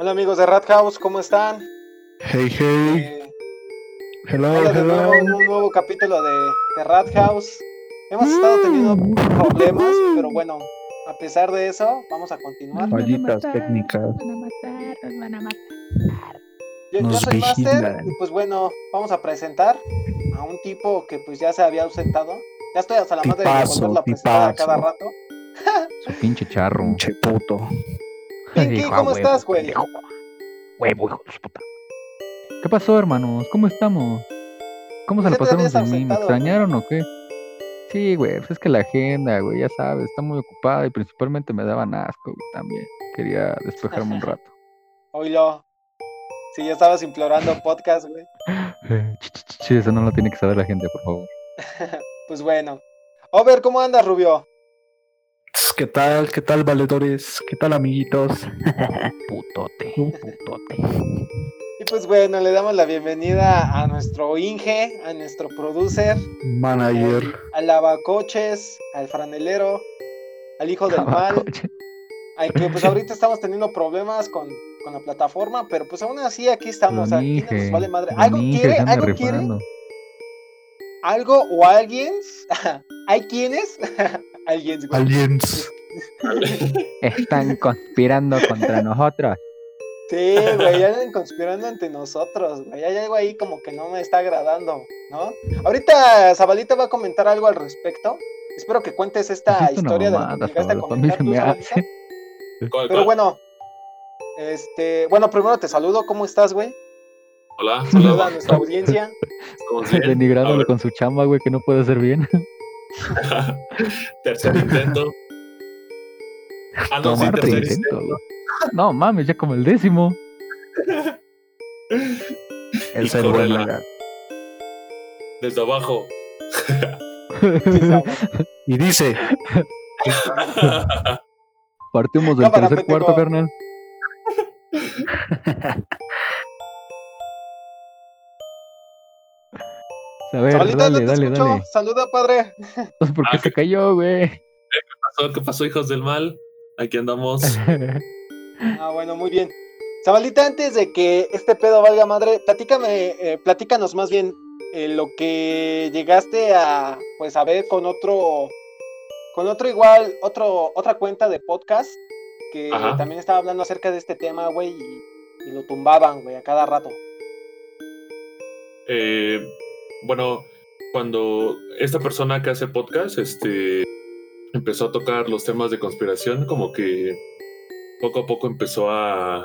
Hola amigos de Rat House, ¿cómo están? Hey, hey. Eh, Hello, hola de hello. nuevo un nuevo capítulo de, de Rat House. Hemos estado teniendo problemas, pero bueno, a pesar de eso, vamos a continuar. Fallitas técnicas. Nos van a matar, nos van a matar. Yo, yo soy Master y pues bueno, vamos a presentar a un tipo que pues ya se había ausentado. Ya estoy hasta la madre de volverlo a presentar a cada rato. Su pinche charro. Pinche puto. Pinky, ¿cómo estás, güey? Huevo, hijo de su puta. ¿Qué pasó, hermanos? ¿Cómo estamos? ¿Cómo se ¿Por lo qué te pasaron sin mí? ¿Me extrañaron o qué? Sí, güey, pues es que la agenda, güey, ya sabes, está muy ocupada y principalmente me daban asco, güey, también. Quería despejarme un rato. Oílo. Si ya estabas implorando podcast, güey. Ch, eso no lo tiene que saber la gente, por favor. Pues bueno. Over, ¿cómo andas, Rubio? ¿Qué tal? ¿Qué tal, valedores? ¿Qué tal, amiguitos? Putote, putote. Y pues bueno, le damos la bienvenida a nuestro Inge, a nuestro producer, Manager. al lavacoches, al franelero, al hijo del mal, Coche. al que pues ahorita estamos teniendo problemas con, con la plataforma, pero pues aún así aquí estamos, aquí no nos vale madre. ¿Algo Inge quiere? ¿Algo quiere? ¿Algo o alguien? ¿Hay quienes? Alguien, güey. Aliens. Están conspirando contra nosotros. Sí, güey, ya andan conspirando ante nosotros, güey. Hay algo ahí como que no me está agradando, ¿no? Ahorita Zabalita va a comentar algo al respecto. Espero que cuentes esta historia de lo que llegaste a comentar se tú, me Zabalita. hace. ¿Cuál, Pero bueno, este, bueno, primero te saludo, ¿cómo estás, güey? Hola, Saluda a nuestra audiencia. Denigrándolo con su chamba, güey, que no puede hacer bien. tercer intento. Ah, no, Tomar intento, intento. güey. No mames, ya como el décimo. El ser la- Desde abajo. Y dice, Partimos del Cámara, tercer cuarto, carnal. A ver, Zabalita, no dale, te dale, escucho. dale. Saluda, padre. Entonces, ¿por qué Ah, se cayó, güey? pasó? ¿Qué pasó, hijos del mal? Aquí andamos. Ah, bueno, muy bien. Zabalita, antes de que este pedo valga madre, platícame, eh, platícanos más bien eh, lo que llegaste a, pues, a ver con otro, con otro igual, otro, otra cuenta de podcast que Ajá. también estaba hablando acerca de este tema, güey, y, y lo tumbaban, güey, a cada rato. Eh, bueno, cuando esta persona que hace podcast, este, empezó a tocar los temas de conspiración, como que poco a poco empezó a,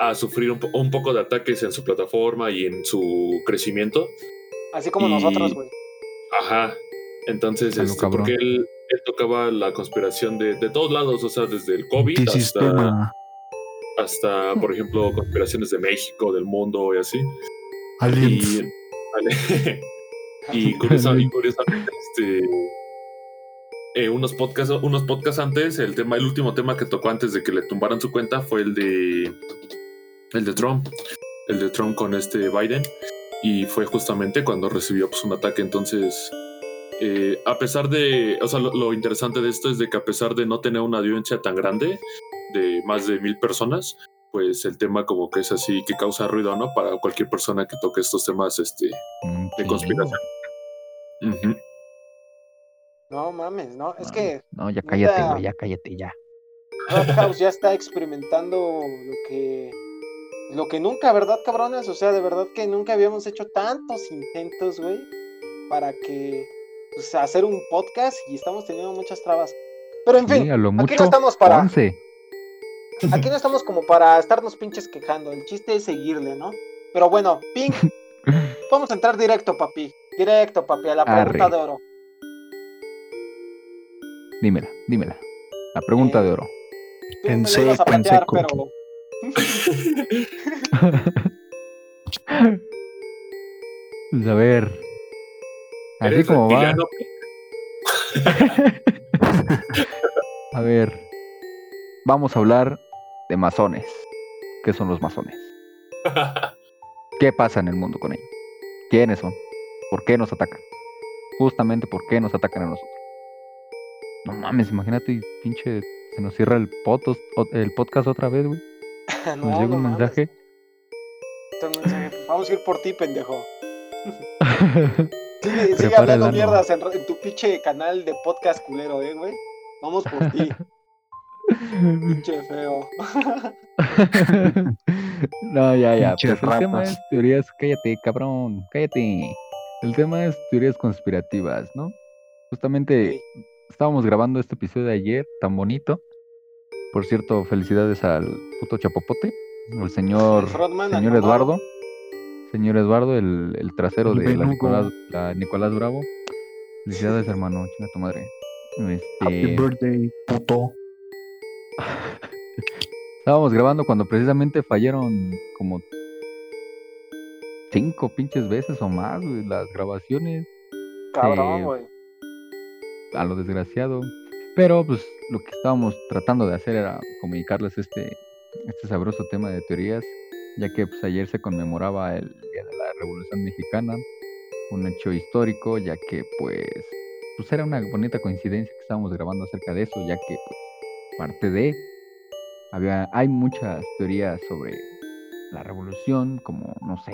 a sufrir un, po- un poco de ataques en su plataforma y en su crecimiento. Así como Y- nosotros, güey. Ajá. Entonces, este, porque él, él tocaba la conspiración de, de todos lados, o sea, desde el COVID hasta, hasta, por ejemplo, conspiraciones de México, del mundo y así. Aliens. Y, y curiosamente, este, eh, unos podcasts, unos podcasts antes, el tema, el último tema que tocó antes de que le tumbaran su cuenta fue el de el de Trump, el de Trump con este Biden, y fue justamente cuando recibió pues, un ataque. Entonces, eh, a pesar de, o sea, lo, lo interesante de esto es de que a pesar de no tener una audiencia tan grande, de más de mil personas, pues el tema como que es así que causa ruido, ¿no? Para cualquier persona que toque estos temas, este, Un de conspiración. No mames, no, es No, que No, ya cállate, güey, ya cállate, ya. House ya está experimentando lo que lo que nunca, ¿verdad, cabrones? O sea, de verdad que nunca habíamos hecho tantos intentos, güey, para que pues, hacer un podcast y estamos teniendo muchas trabas. Pero en fin, aquí no estamos para 11. aquí no estamos como para estarnos pinches quejando. El chiste es seguirle, ¿no? Pero bueno, Pink, vamos a entrar directo, papi. Directo, papi, a la pregunta Arre. de oro. Dímela, dímela. La pregunta Eh, de oro. En seco, en seco. pero Pues a ver. Así ¿Eres como va. A ver. Vamos a hablar de masones. ¿Qué son los masones? ¿Qué pasa en el mundo con ellos? ¿Quiénes son? ¿Por qué nos atacan? Justamente por qué nos atacan a nosotros. No mames, imagínate, pinche, se nos cierra el, potos- el podcast otra vez, güey. Nos llegó un mensaje. Vamos a ir por ti, pendejo. sigue, sigue hablando mierdas en, tu pinche canal de podcast culero, eh, güey. Vamos por ti. pinche feo. no, ya, ya. Pues el tema es teorías. Cállate, cabrón. Cállate. El tema es teorías conspirativas, ¿no? Justamente estábamos grabando este episodio de ayer, tan bonito. Por cierto, felicidades al puto chapopote, el señor, señor Eduardo. Señor Eduardo, el, el trasero de la Nicolás, la Nicolás Bravo. Felicidades, hermano, chinga tu madre. Este... Happy birthday, puto. Estábamos grabando cuando precisamente fallaron como cinco pinches veces o más, las grabaciones. Cabrón, güey. A lo desgraciado. Pero pues lo que estábamos tratando de hacer era comunicarles este, este sabroso tema de teorías, ya que pues, ayer se conmemoraba el Día de la Revolución Mexicana, un hecho histórico, ya que pues, pues era una bonita coincidencia que estábamos grabando acerca de eso, ya que pues, parte de había hay muchas teorías sobre la revolución, como no sé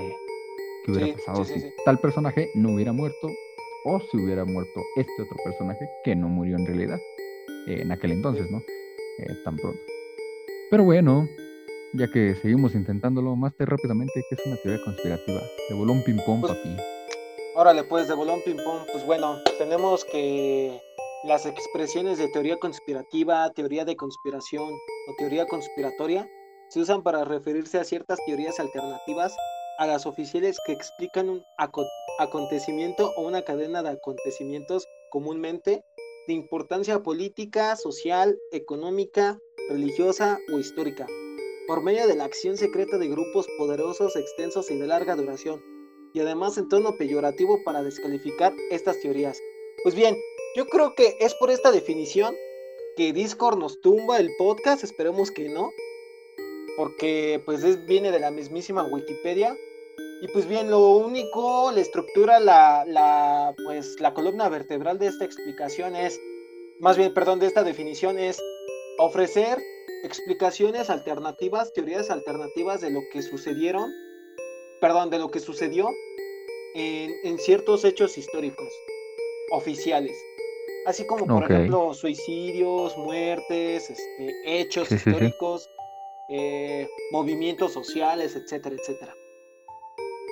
qué hubiera pasado si tal personaje no hubiera muerto o si hubiera muerto este otro personaje que no murió en realidad en aquel entonces, ¿no? Eh, tan pronto. Pero bueno, ya que seguimos intentándolo, más rápidamente que es una teoría conspirativa. De bolón ping-pong, pues, papi. Órale, pues de bolón ping-pong, pues bueno, tenemos que las expresiones de teoría conspirativa, teoría de conspiración o teoría conspiratoria se usan para referirse a ciertas teorías alternativas a las oficiales que explican un acontecimiento o una cadena de acontecimientos comúnmente de importancia política, social, económica, religiosa o histórica, por medio de la acción secreta de grupos poderosos, extensos y de larga duración, y además en tono peyorativo para descalificar estas teorías. Pues bien, yo creo que es por esta definición que Discord nos tumba el podcast, esperemos que no, porque pues viene de la mismísima Wikipedia y pues bien, lo único, la estructura, la, la, pues, la columna vertebral de esta explicación es, más bien, perdón, de esta definición es ofrecer explicaciones alternativas, teorías alternativas de lo que sucedieron, perdón, de lo que sucedió en, en ciertos hechos históricos oficiales. Así como, por ejemplo, suicidios, muertes, este, hechos históricos, eh, movimientos sociales, etcétera, etcétera.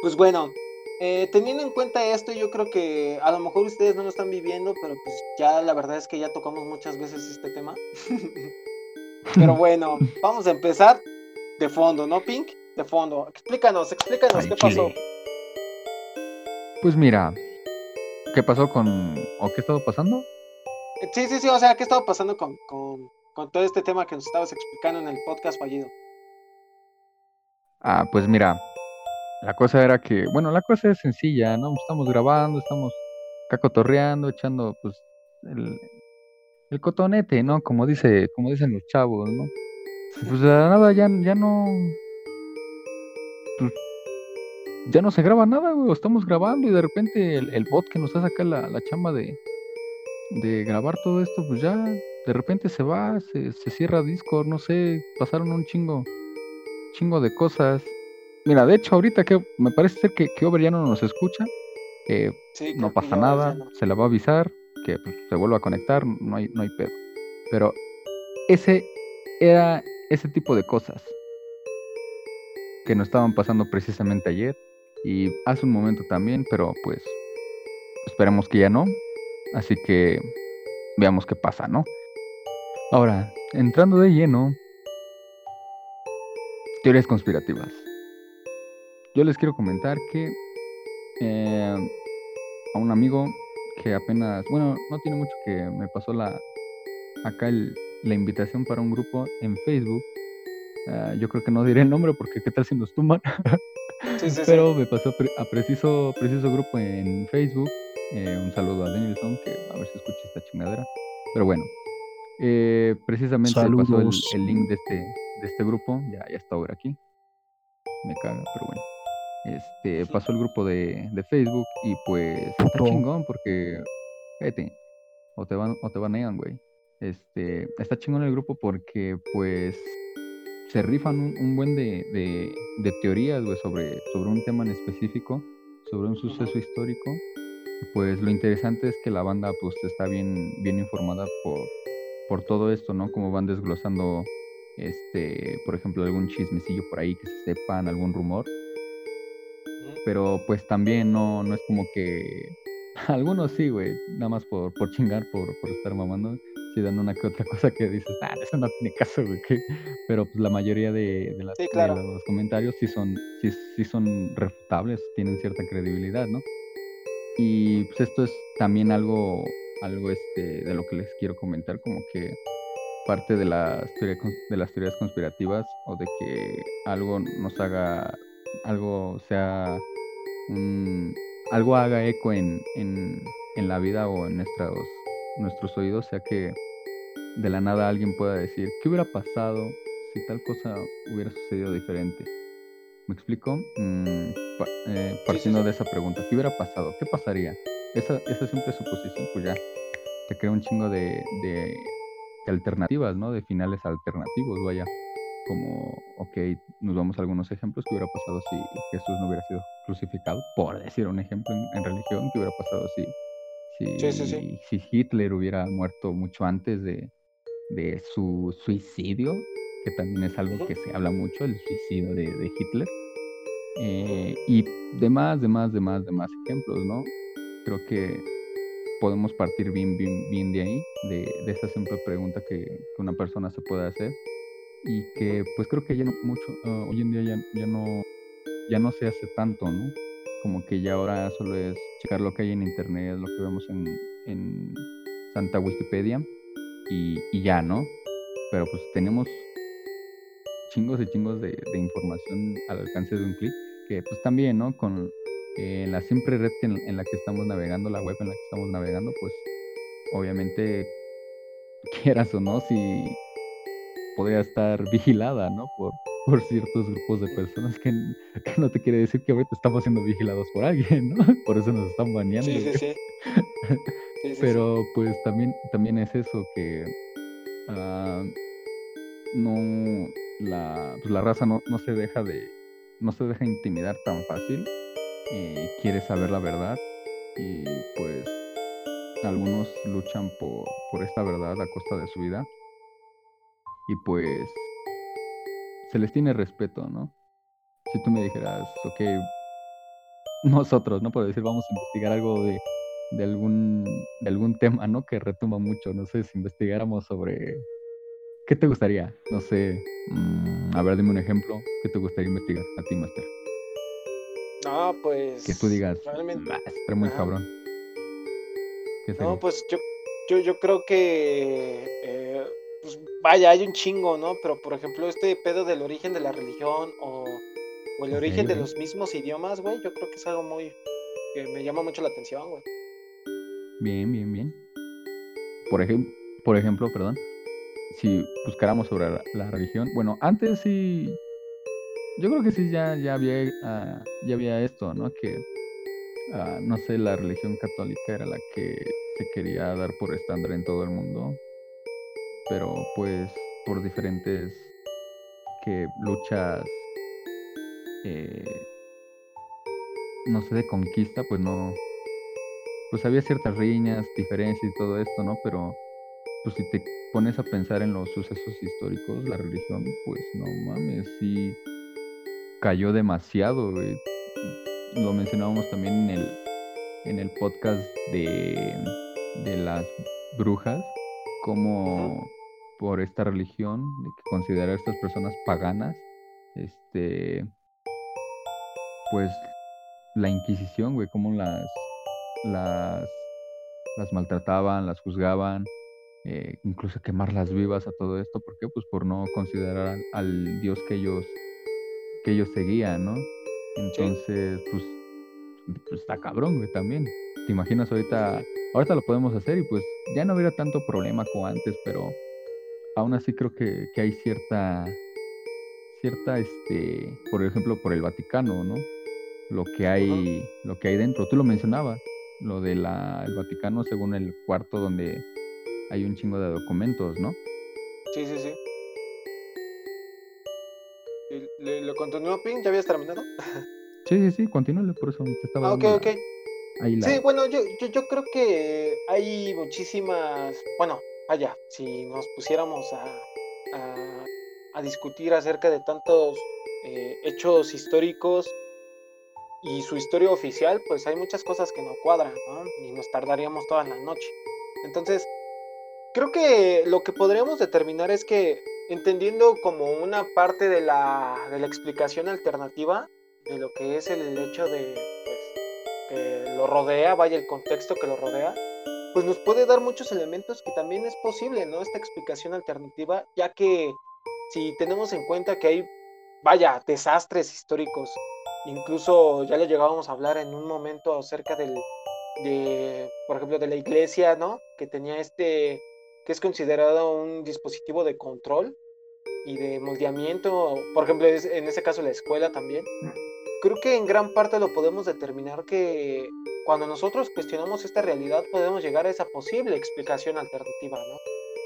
Pues bueno, eh, teniendo en cuenta esto, yo creo que a lo mejor ustedes no lo están viviendo, pero pues ya la verdad es que ya tocamos muchas veces este tema. pero bueno, vamos a empezar de fondo, ¿no, Pink? De fondo. Explícanos, explícanos qué pasó. Pues mira, ¿qué pasó con... o qué estaba pasando? Sí, sí, sí, o sea, ¿qué estaba pasando con, con, con todo este tema que nos estabas explicando en el podcast fallido? Ah, pues mira, la cosa era que, bueno, la cosa es sencilla, ¿no? Estamos grabando, estamos cacotorreando, echando, pues, el, el cotonete, ¿no? Como dice, como dicen los chavos, ¿no? Pues de nada, ya, ya no. Pues, ya no se graba nada, güey. Estamos grabando y de repente el, bot que nos hace acá la, la chamba de, de grabar todo esto, pues ya de repente se va, se, se cierra Discord, no sé, pasaron un chingo, chingo de cosas. Mira, de hecho, ahorita que me parece ser que, que Over ya no nos escucha, no pasa nada, se le va a avisar, que pues, se vuelva a conectar, no hay, no hay pedo. Pero ese era ese tipo de cosas que nos estaban pasando precisamente ayer y hace un momento también, pero pues esperemos que ya no. Así que veamos qué pasa, ¿no? Ahora, entrando de lleno, teorías conspirativas yo les quiero comentar que eh, a un amigo que apenas, bueno, no tiene mucho que me pasó la acá la invitación para un grupo en Facebook. Ah, yo creo que no diré el nombre porque qué tal si nos tumban. Pero me pasó a preciso, preciso grupo en Facebook. Eh, un saludo a Danielson, que a ver si escucha esta chingadera. Pero bueno, eh, precisamente pasó el, link de este, de este grupo. Ya, ya está ahora aquí. Me caga, pero bueno este, pasó el grupo de, de Facebook y pues está chingón porque, o te van, o te banean, güey. Este, está chingón el grupo porque pues se rifan un, buen de, de, teorías, güey, sobre, sobre un tema en específico, sobre un suceso histórico. pues lo interesante es que la banda pues está bien, bien informada por, por todo esto, ¿no? Como van desglosando, este, por ejemplo, algún chismecillo por ahí que se sepan, algún rumor. Pero pues también no, no es como que... Algunos sí, güey, nada más por, por chingar, por, por estar mamando sí dan una que otra cosa que dices, ah, eso no tiene caso, güey. Pero pues la mayoría de, de, los comentarios sí son, sí, sí son refutables, tienen cierta credibilidad, ¿no? Y pues esto es también algo, algo este, de lo que les quiero comentar, como que parte de las, de las teorías conspirativas o de que algo nos haga, algo sea un, algo haga eco en, en, en la vida o en nuestros, nuestros oídos, sea que de la nada alguien pueda decir, ¿qué hubiera pasado si tal cosa hubiera sucedido diferente? ¿Me explico? Mm, eh, partiendo de esa pregunta, ¿qué hubiera pasado? ¿Qué pasaría? Esa, esa simple suposición, pues ya te crea un chingo de, de, alternativas, ¿no? De finales alternativos, vaya. Como, ok, nos vamos a algunos ejemplos. ¿Qué hubiera pasado si Jesús no hubiera sido crucificado? Por decir un ejemplo en, religión, ¿qué hubiera pasado si, si, si Hitler hubiera muerto mucho antes de, de su suicidio, que también es algo que se habla mucho, el suicidio de, Hitler. Eh, y demás, demás, demás, demás ejemplos, ¿no? Creo que podemos partir bien, bien, bien de ahí, de, esa simple pregunta que, una persona se puede hacer y que pues creo que ya no mucho, ah, hoy en día ya, ya, no, ya no se hace tanto, ¿no? Como que ya ahora solo es checar lo que hay en internet, lo que vemos en, en Santa Wikipedia y, ya, ¿no? Pero pues tenemos chingos y chingos de, información al alcance de un clic, que pues también, ¿no? Con eh, la simple red en, la que estamos navegando, la web en la que estamos navegando, pues obviamente, quieras o no, si podría estar vigilada, ¿no? Por, por ciertos grupos de personas que, no te quiere decir que ahorita estamos siendo vigilados por alguien, ¿no? Por eso nos están baneando. Sí, sí, sí. Pero pues también, también es eso que ah, no la, pues, la raza no, no, se deja de no se deja intimidar tan fácil y quiere saber la verdad y pues algunos luchan por, por esta verdad a costa de su vida y pues se les tiene respeto, ¿no? Si tú me dijeras, ok, nosotros, ¿no? Por decir, vamos a investigar algo de de algún, de algún tema, ¿no? Que retumba mucho. No sé, si investigáramos sobre... ¿Qué te gustaría? No sé. Mm, a ver, dime un ejemplo. ¿Qué te gustaría investigar a ti, Master? No, pues... Que tú digas, realmente... muy cabrón. No, pues yo, yo, yo creo que... Eh, pues vaya, hay un chingo, ¿no? Pero, por ejemplo, este pedo del origen de la religión o, o el origen de los mismos idiomas, güey, yo creo que es algo muy... que me llama mucho la atención, güey. Bien, bien, bien. Por, ejemplo, por ejemplo, perdón, si buscáramos sobre la, religión, bueno, antes sí, yo creo que sí ya, ya, había, ah, ya había esto, ¿no? Que, ah, no sé, la religión católica era la que se quería dar por estándar en todo el mundo, pero pues por diferentes que luchas, eh, no sé, de conquista, pues no, pues había ciertas riñas, diferencias y todo esto, ¿no? Pero pues si te pones a pensar en los sucesos históricos, la religión, pues no mames, sí cayó demasiado, güey. Lo mencionábamos también en el, en el podcast de, de las brujas, como por esta religión, de que considerar a estas personas paganas, este, pues la Inquisición, güey, como las las, las maltrataban, las juzgaban, eh, incluso quemarlas vivas a todo esto. ¿Por qué? Pues por no considerar al, Dios que ellos, que ellos seguían, ¿no? Entonces, pues, pues, está cabrón, güey, también. ¿Te imaginas ahorita? Ahorita lo podemos hacer y pues ya no hubiera tanto problema como antes, pero aún así creo que, que hay cierta, cierta, este, por ejemplo, por el Vaticano, ¿no? Lo que hay, lo que hay dentro. Tú lo mencionabas lo del Vaticano según el cuarto donde hay un chingo de documentos, ¿no? Sí, sí, sí. ¿Le, lo continúo, Ping? ¿Ya habías terminado? Sí, sí, sí, continúale, por eso te estaba. Ah, ok, ok. la- Sí, bueno, yo, yo, yo creo que hay muchísimas, bueno, vaya, si nos pusiéramos a, a, a discutir acerca de tantos eh, hechos históricos y su historia oficial, pues hay muchas cosas que no cuadran, ¿no? Y nos tardaríamos toda la noche. Entonces, creo que lo que podríamos determinar es que entendiendo como una parte de la, de la explicación alternativa de lo que es el hecho de, pues, que lo rodea, vaya el contexto que lo rodea, pues nos puede dar muchos elementos que también es posible, ¿no? Esta explicación alternativa, ya que si tenemos en cuenta que hay, vaya, desastres históricos, incluso ya le llegábamos a hablar en un momento acerca del, de, por ejemplo, de la iglesia, ¿no? Que tenía este, que es considerado un dispositivo de control y de moldeamiento, por ejemplo, en ese caso la escuela también. Creo que en gran parte lo podemos determinar que cuando nosotros cuestionamos esta realidad podemos llegar a esa posible explicación alternativa, ¿no?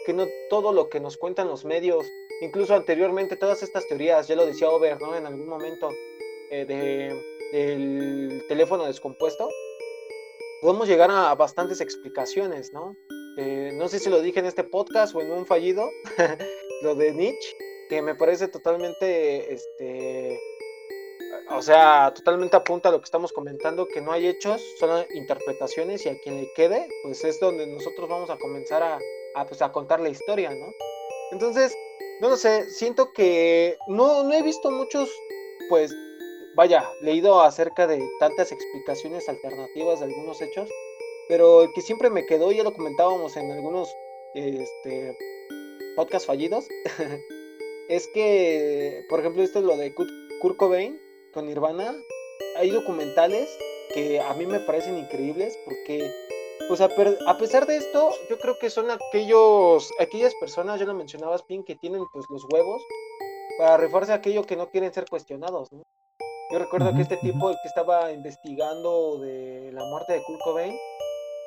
Que no todo lo que nos cuentan los medios, incluso anteriormente todas estas teorías, ya lo decía Over, ¿no? En algún momento eh, de, del teléfono descompuesto, podemos llegar a bastantes explicaciones, ¿no? Eh, no sé si lo dije en este podcast o en un fallido, lo de Nietzsche, que me parece totalmente, este, o sea, totalmente apunta a lo que estamos comentando, que no hay hechos, son interpretaciones y a quien le quede, pues es donde nosotros vamos a comenzar a, a, pues, a contar la historia, ¿no? Entonces, no lo sé, siento que no, no he visto muchos, pues, vaya, leído acerca de tantas explicaciones alternativas de algunos hechos, pero el que siempre me quedó, ya lo comentábamos en algunos este, podcasts fallidos, es que, por ejemplo, esto es lo de Kurt Cobain con Nirvana. Hay documentales que a mí me parecen increíbles porque, pues a, per- a pesar de esto, yo creo que son aquellos, aquellas personas, ya lo mencionabas, Pin, que tienen pues los huevos para rifarse aquello que no quieren ser cuestionados, ¿no? Yo recuerdo que este tipo, el que estaba investigando de la muerte de Kurt Cobain,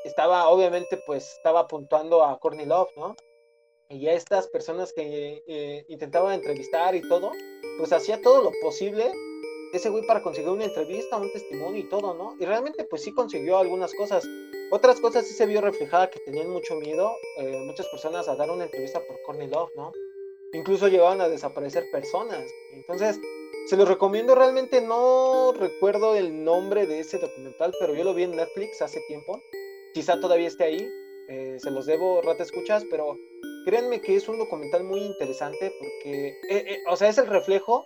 estaba, obviamente, pues, estaba apuntando a Courtney Love, ¿no? Y a estas personas que eh, intentaba entrevistar y todo, pues hacía todo lo posible ese güey para conseguir una entrevista, un testimonio y todo, ¿no? Y realmente, pues sí consiguió algunas cosas. Otras cosas sí se vio reflejada que tenían mucho miedo, eh, muchas personas a dar una entrevista por Courtney Love, ¿no? Incluso llegaban a desaparecer personas. Entonces, se los recomiendo, realmente no recuerdo el nombre de ese documental, pero yo lo vi en Netflix hace tiempo. Quizá todavía esté ahí, eh, se los debo, rata escuchas, pero créanme que es un documental muy interesante porque, eh, eh, o sea, es el reflejo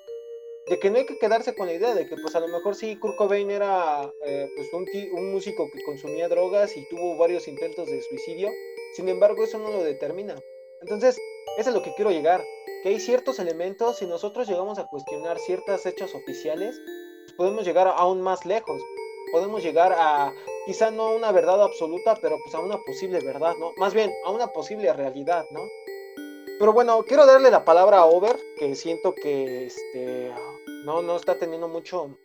de que no hay que quedarse con la idea de que, pues a lo mejor sí, Kurt Cobain era eh, pues un, un músico que consumía drogas y tuvo varios intentos de suicidio, sin embargo, eso no lo determina. Entonces, eso es lo que quiero llegar, que hay ciertos elementos, si nosotros llegamos a cuestionar ciertos hechos oficiales, pues podemos llegar aún más lejos, podemos llegar a, quizá no a una verdad absoluta, pero pues a una posible verdad, ¿no? Más bien, a una posible realidad, ¿no? Pero bueno, quiero darle la palabra a Over, que siento que este no, no está teniendo mucho,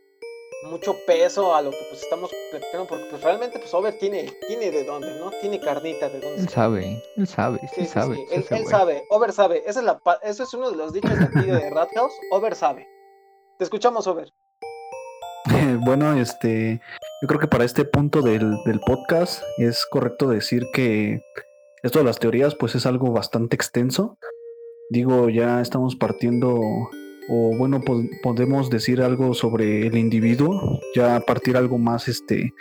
mucho peso a lo que pues estamos platicando, porque pues realmente pues Over tiene, tiene de dónde, ¿no? Tiene carnita de dónde. Él sabe, él sabe, sí, Sí, sí, sabe. sí, Él, sabe, Over sabe. Esa es la, pa- eso es uno de los dichos de aquí de Rat House. Over sabe. Te escuchamos, Over. bueno, este, yo creo que para este punto del, del podcast es correcto decir que esto de las teorías pues es algo bastante extenso. Digo, ya estamos partiendo, o bueno, po- podemos decir algo sobre el individuo, ya partir algo más, este,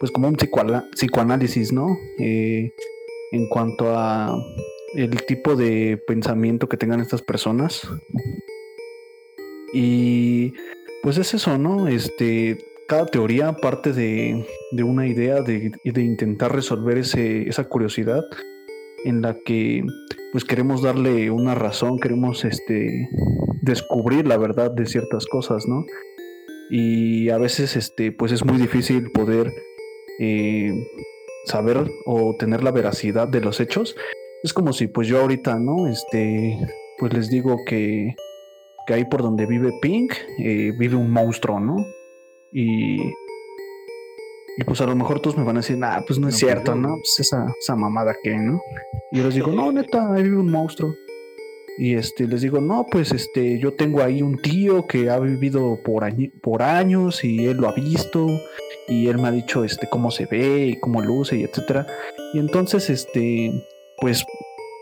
pues como un psicoanálisis, ¿no? Eh, en cuanto a el tipo de pensamiento que tengan estas personas. Y pues es eso, ¿no? Este, cada teoría parte de, de una idea de, de intentar resolver ese, esa curiosidad en la que pues queremos darle una razón, queremos este, descubrir la verdad de ciertas cosas, ¿no? Y a veces este, pues es muy difícil poder eh, saber o tener la veracidad de los hechos. Es como si pues yo ahorita, ¿no? Este, pues les digo que que ahí por donde vive Pink eh, vive un monstruo, ¿no? Y, y pues a lo mejor todos me van a decir, ah, pues no es No, pues cierto, no. ¿no? Pues esa, esa mamada que, ¿no? Y yo les digo, no, neta, ahí vive un monstruo. Y este, les digo, no, pues este, yo tengo ahí un tío que ha vivido por, por años y él lo ha visto y él me ha dicho este, cómo se ve y cómo luce y etcétera. Y entonces, este, pues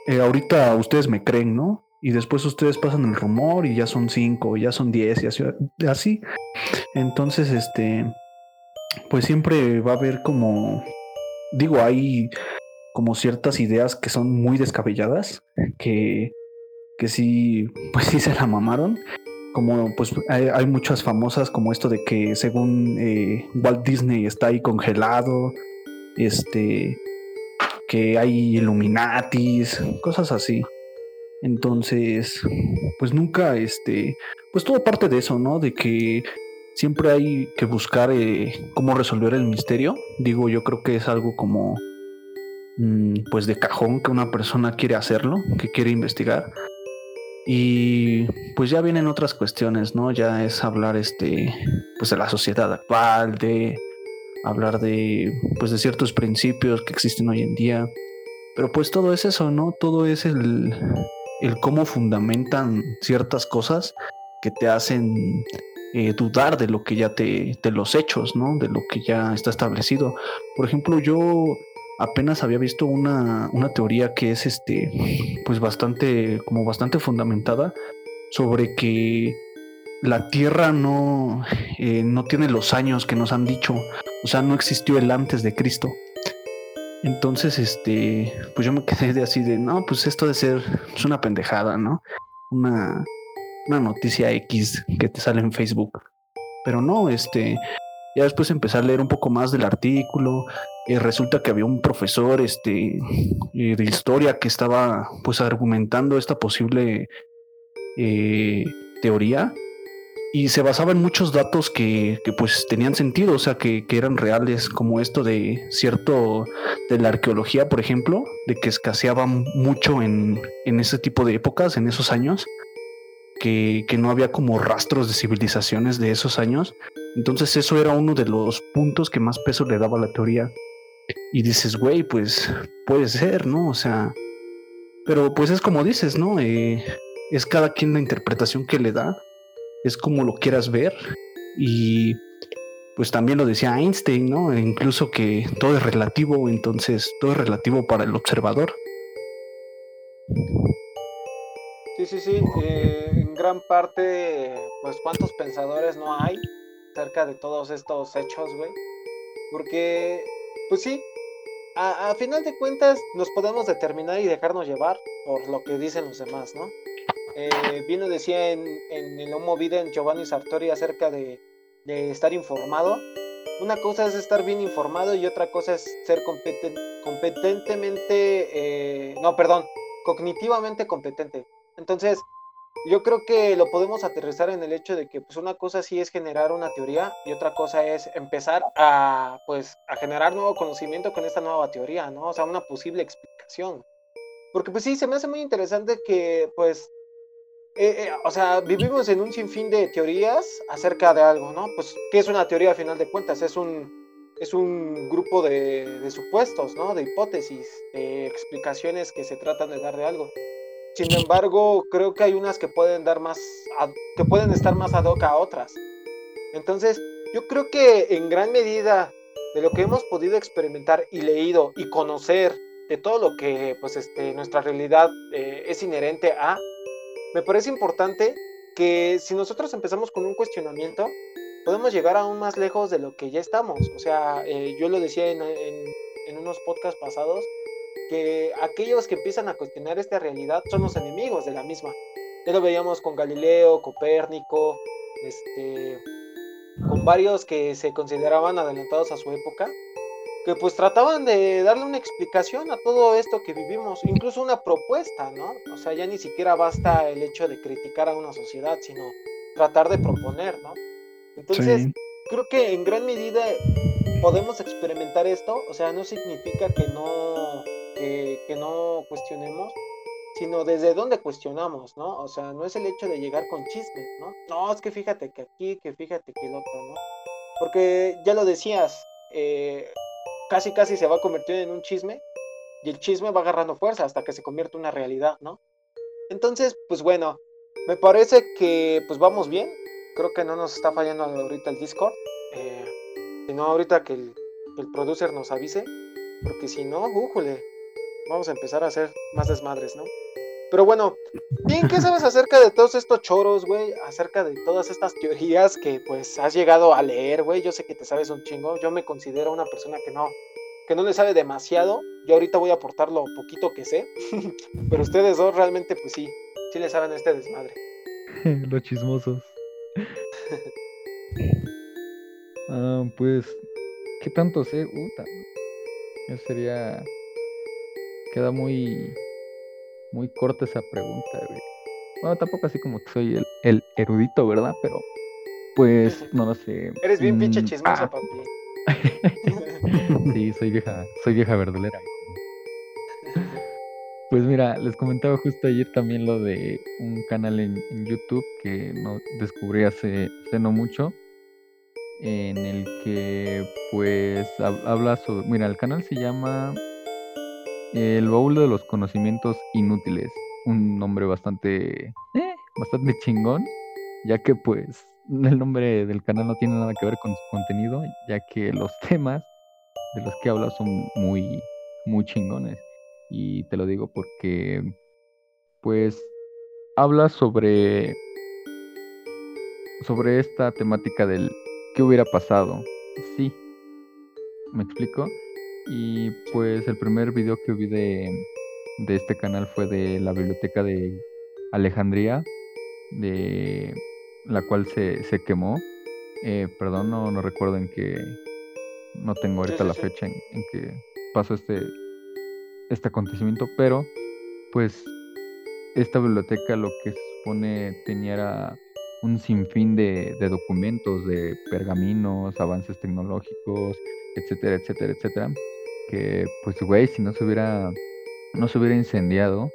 eh, ahorita ustedes me creen, ¿no? Y después ustedes pasan el rumor y ya son cinco, ya son diez y así, así. Entonces, este, pues siempre va a haber como, digo, hay como ciertas ideas que son muy descabelladas, que, que sí, pues sí se la mamaron. Como pues hay, muchas famosas como esto de que según eh, Walt Disney está ahí congelado, este, que hay Illuminatis, cosas así. Entonces, pues nunca, este, pues todo parte de eso, ¿no? De que siempre hay que buscar eh, cómo resolver el misterio. Digo, yo creo que es algo como, mm, pues de cajón que una persona quiere hacerlo, que quiere investigar. Y pues ya vienen otras cuestiones, ¿no? Ya es hablar, este, pues de la sociedad actual, de hablar de, pues de ciertos principios que existen hoy en día. Pero pues todo es eso, ¿no? Todo es el, el cómo fundamentan ciertas cosas que te hacen eh, dudar de lo que ya te, de los hechos, ¿no? De lo que ya está establecido. Por ejemplo, yo apenas había visto una, una teoría que es este, pues bastante, como bastante fundamentada sobre que la Tierra no, eh, no tiene los años que nos han dicho. O sea, no existió el antes de Cristo. Entonces, este, pues yo me quedé de así de, no, pues esto de ser es una pendejada, ¿no? Una, una noticia X que te sale en Facebook. Pero no, este, ya después empecé a leer un poco más del artículo. Y resulta que había un profesor, este, eh, de historia que estaba, pues, argumentando esta posible eh, teoría y se basaba en muchos datos que, pues tenían sentido, o sea, que, eran reales, como esto de cierto, de la arqueología, por ejemplo, de que escaseaba mucho en, ese tipo de épocas, en esos años, que, no había como rastros de civilizaciones de esos años. Entonces eso era uno de los puntos que más peso le daba a la teoría. Y dices, güey, pues puede ser, ¿no? O sea, pero pues es como dices, ¿no? Eh, es cada quien la interpretación que le da es como lo quieras ver. Y pues también lo decía Einstein, ¿no? E incluso que todo es relativo, entonces todo es relativo para el observador. Sí, sí, sí. Eh, en gran parte, pues cuántos pensadores no hay acerca de todos estos hechos, güey. Porque, pues sí, a, a, final de cuentas nos podemos determinar y dejarnos llevar por lo que dicen los demás, ¿no? Eh, bien decía en, en el Homo en Giovanni Sartori acerca de, estar informado. Una cosa es estar bien informado y otra cosa es ser competentemente, eh, no, perdón, cognitivamente competente. Entonces, yo creo que lo podemos aterrizar en el hecho de que pues una cosa sí es generar una teoría y otra cosa es empezar a pues a generar nuevo conocimiento con esta nueva teoría, ¿no? O sea, una posible explicación. Porque pues sí, se me hace muy interesante que pues eh, eh, o sea, vivimos en un sinfín de teorías acerca de algo, ¿no? Pues, ¿qué es una teoría a final de cuentas? Es un, es un grupo de, supuestos, ¿no? De hipótesis, de explicaciones que se tratan de dar de algo. Sin embargo, creo que hay unas que pueden dar más, que pueden estar más ad hoc a otras. Entonces, yo creo que en gran medida de lo que hemos podido experimentar y leído y conocer de todo lo que, pues, este, nuestra realidad eh, es inherente a, me parece importante que si nosotros empezamos con un cuestionamiento, podemos llegar aún más lejos de lo que ya estamos. O sea, eh, yo lo decía en, unos podcasts pasados, que aquellos que empiezan a cuestionar esta realidad son los enemigos de la misma. Ya lo veíamos con Galileo, Copérnico, este, con varios que se consideraban adelantados a su época, que pues trataban de darle una explicación a todo esto que vivimos, incluso una propuesta, ¿no? O sea, ya ni siquiera basta el hecho de criticar a una sociedad, sino tratar de proponer, ¿no? Entonces, creo que en gran medida podemos experimentar esto, o sea, no significa que no, que, no cuestionemos, sino desde dónde cuestionamos, ¿no? O sea, no es el hecho de llegar con chismes, ¿no? No, es que fíjate que aquí, que fíjate que el otro, ¿no? Porque ya lo decías, eh, casi casi se va a convertir en un chisme y el chisme va agarrando fuerza hasta que se convierte en una realidad, ¿no? Entonces, pues bueno, me parece que pues vamos bien. Creo que no nos está fallando ahorita el Discord. Eh, sino ahorita que el, el producer nos avise. Porque si no, újule, vamos a empezar a hacer más desmadres, ¿no? Pero bueno, bien, ¿qué sabes acerca de todos estos choros, güey? Acerca de todas estas teorías que pues has llegado a leer, güey. Yo sé que te sabes un chingo. Yo me considero una persona que no, que no le sabe demasiado. Yo ahorita voy a aportar lo poquito que sé. Pero ustedes dos realmente, pues sí, sí le saben este desmadre. Los chismosos. ah, pues, ¿qué tanto sé? Uta. Yo sería. Queda muy muy corta esa pregunta, güey. Bueno, tampoco así como que soy el, erudito, ¿verdad? Pero, pues, no lo sé. Eres bien pinche mm, chismoso, ah. papi. sí, soy vieja, soy vieja verdulera. Pues mira, les comentaba justo ayer también lo de un canal en, YouTube que no descubrí hace, hace, no mucho, en el que pues habla sobre, mira, el canal se llama el baúl de los conocimientos inútiles. Un nombre bastante, eh, bastante chingón, ya que pues el nombre del canal no tiene nada que ver con su contenido, ya que los temas de los que habla son muy, muy chingones. Y te lo digo porque, pues, habla sobre, sobre esta temática del qué hubiera pasado. Sí, ¿me explico? Y pues el primer video que vi de, este canal fue de la biblioteca de Alejandría, de la cual se, quemó. Eh, perdón, no, no recuerdo en qué. No tengo ahorita la fecha en, que pasó este, este acontecimiento, pero pues esta biblioteca lo que se supone tenía un sinfín de, documentos, de pergaminos, avances tecnológicos, etcétera, etcétera, etcétera, que pues güey, si no se hubiera no se hubiera incendiado,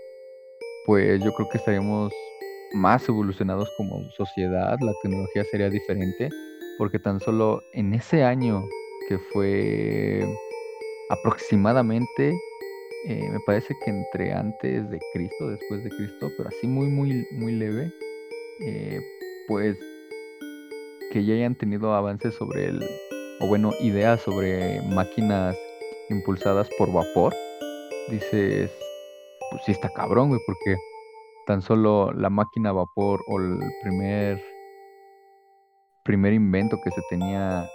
pues yo creo que estaríamos más evolucionados como sociedad, la tecnología sería diferente, porque tan solo en ese año que fue aproximadamente, eh, me parece que entre antes de Cristo, después de Cristo, pero así muy, muy, muy leve, eh, pues que ya hayan tenido avances sobre el, o bueno, ideas sobre máquinas impulsadas por vapor, dices, pues sí está cabrón, güey, porque tan solo la máquina vapor o el primer primer invento que se tenía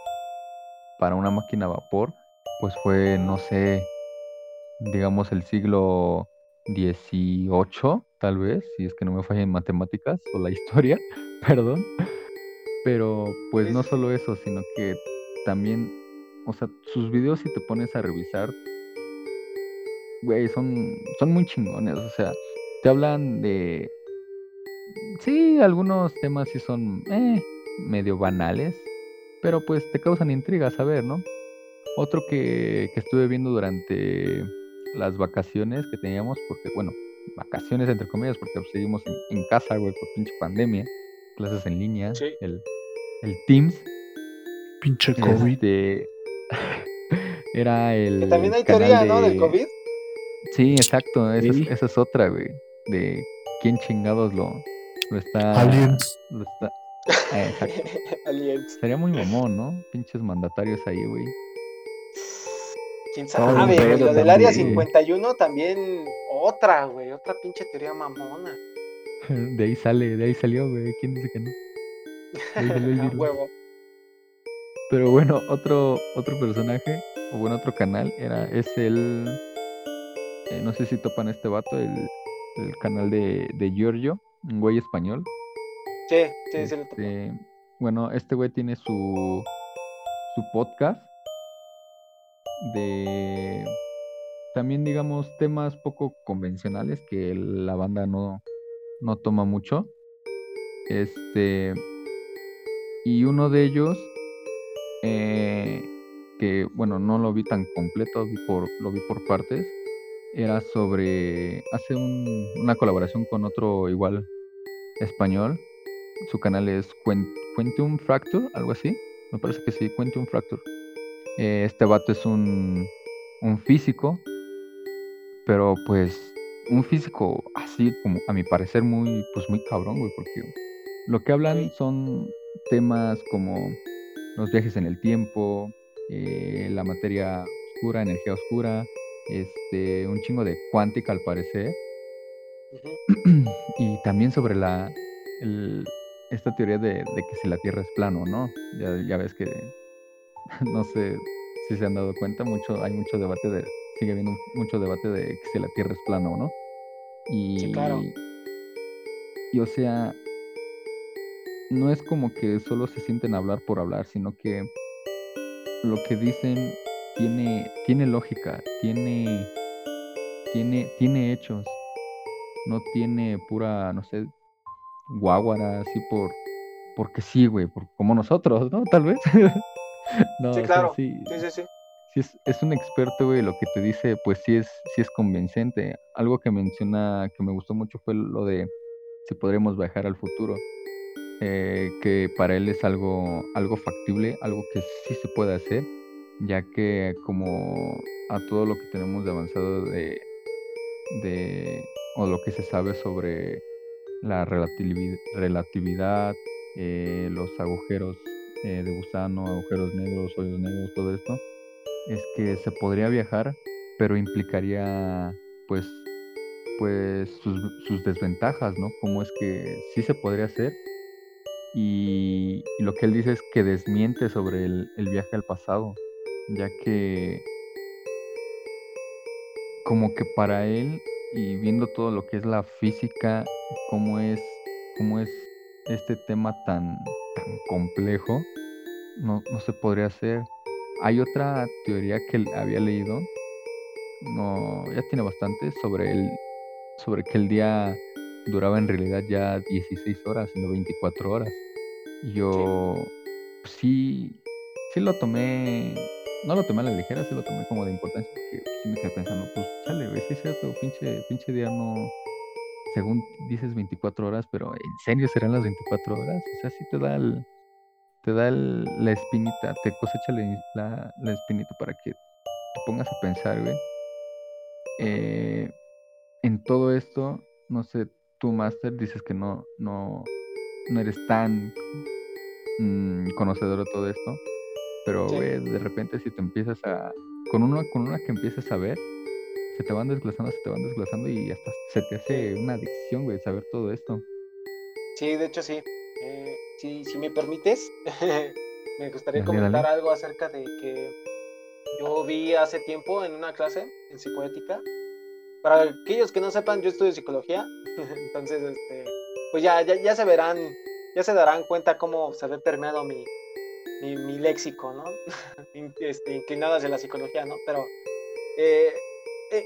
para una máquina vapor, pues fue, no sé, digamos el siglo XVIII, tal vez, si es que no me falla en matemáticas o la historia, perdón. Pero pues no solo eso, sino que también o sea, sus videos si te pones a revisar, güey, son, son muy chingones. O sea, te hablan de... Sí, algunos temas sí son eh, medio banales, pero pues te causan intriga saber, ¿no? Otro que, que estuve viendo durante las vacaciones que teníamos, porque bueno, vacaciones entre comillas, porque seguimos en, casa, güey, por pinche pandemia, clases en línea, el, el Teams. Pinche COVID. Este, era el. Que también hay teoría, ¿no? Del COVID. Sí, exacto. Esa, es, otra, güey. De quién chingados lo, lo está. Aliens. Lo está. Exacto. Aliens. Sería muy mamón, ¿no? Pinches mandatarios ahí, güey. Quién sabe, güey. Lo del área 51 también. Otra, güey. Otra pinche teoría mamona. De ahí sale, de ahí salió, güey. ¿Quién dice que no? De huevo. Pero bueno, otro, otro personaje, o bueno, otro canal, era, es el. Eh, no sé si topan este vato, el, el canal de, de Giorgio, un güey español. Sí, sí, sí, lo este, Bueno, este güey tiene su, su podcast de también digamos temas poco convencionales que la banda no, no toma mucho. Este y uno de ellos eh, que bueno, no lo vi tan completo, vi por, lo vi por partes, era sobre, hace una colaboración con otro igual español, su canal es Quentium Fracture, algo así, me parece que sí, Quentium Fracture. Eh, este vato es un, un físico, pero pues un físico así como a mi parecer muy, pues muy cabrón, güey, porque lo que hablan son temas como los viajes en el tiempo, eh, la materia oscura, energía oscura, este, un chingo de cuántica al parecer, y también sobre la, esta teoría de, que si la Tierra es plano, ¿no? Ya, ya ves que, no sé si se han dado cuenta, mucho, hay mucho debate de, sigue habiendo mucho debate de que si la Tierra es plana o no. Y, sí, claro. Y o sea, no es como que solo se sienten hablar por hablar, sino que lo que dicen tiene, tiene lógica, tiene, tiene, tiene hechos, no tiene pura, no sé, guaguara así por, porque sí, güey, como nosotros, ¿no? Tal vez. no, sí, claro. sí, sí, sí es, un experto, güey, lo que te dice, pues sí es, sí es convincente. Algo que menciona que me gustó mucho fue lo de si podremos viajar al futuro. Eh, que para él es algo, algo factible, algo que sí se puede hacer, ya que como a todo lo que tenemos de avanzado de, de o lo que se sabe sobre la relatividad, eh, los agujeros eh, de gusano, agujeros negros, hoyos negros, todo esto, es que se podría viajar, pero implicaría pues pues sus, desventajas, ¿no? Como es que sí se podría hacer. Y, lo que él dice es que desmiente sobre el, viaje al pasado, ya que como que para él y viendo todo lo que es la física, cómo es, cómo es este tema tan, tan complejo, no, no se podría hacer. Hay otra teoría que había leído, no, ya tiene bastante, sobre el, sobre que el día duraba en realidad ya 16 horas, no 24 horas. Yo sí, sí lo tomé, no lo tomé a la ligera, sí lo tomé como de importancia, porque sí me quedé pensando, pues chale, ves, es cierto, pinche, pinche día no, según dices 24 horas, pero ¿en serio serán las 24 horas? O sea, sí te da el, te da la espinita, te cosecha la, la, espinita para que te pongas a pensar, güey. Eh, en todo esto, no sé, tú, Master, dices que no, no, no eres tan mm, conocedor de todo esto, pero, güey, de repente si te empiezas a... Con una, con una que empiezas a ver, se te van desglosando, se te van desglosando y hasta se te hace una adicción, güey, saber todo esto. Sí, de hecho sí. Eh, si, si me permites, me gustaría comentar algo acerca de que yo vi hace tiempo en una clase en psicoética. Para aquellos que no sepan, yo estudio psicología, entonces, este, pues ya, ya, se verán, ya se darán cuenta cómo se ve permeado mi, mi, léxico, ¿no? este, inclinado hacia la psicología, ¿no? Pero eh,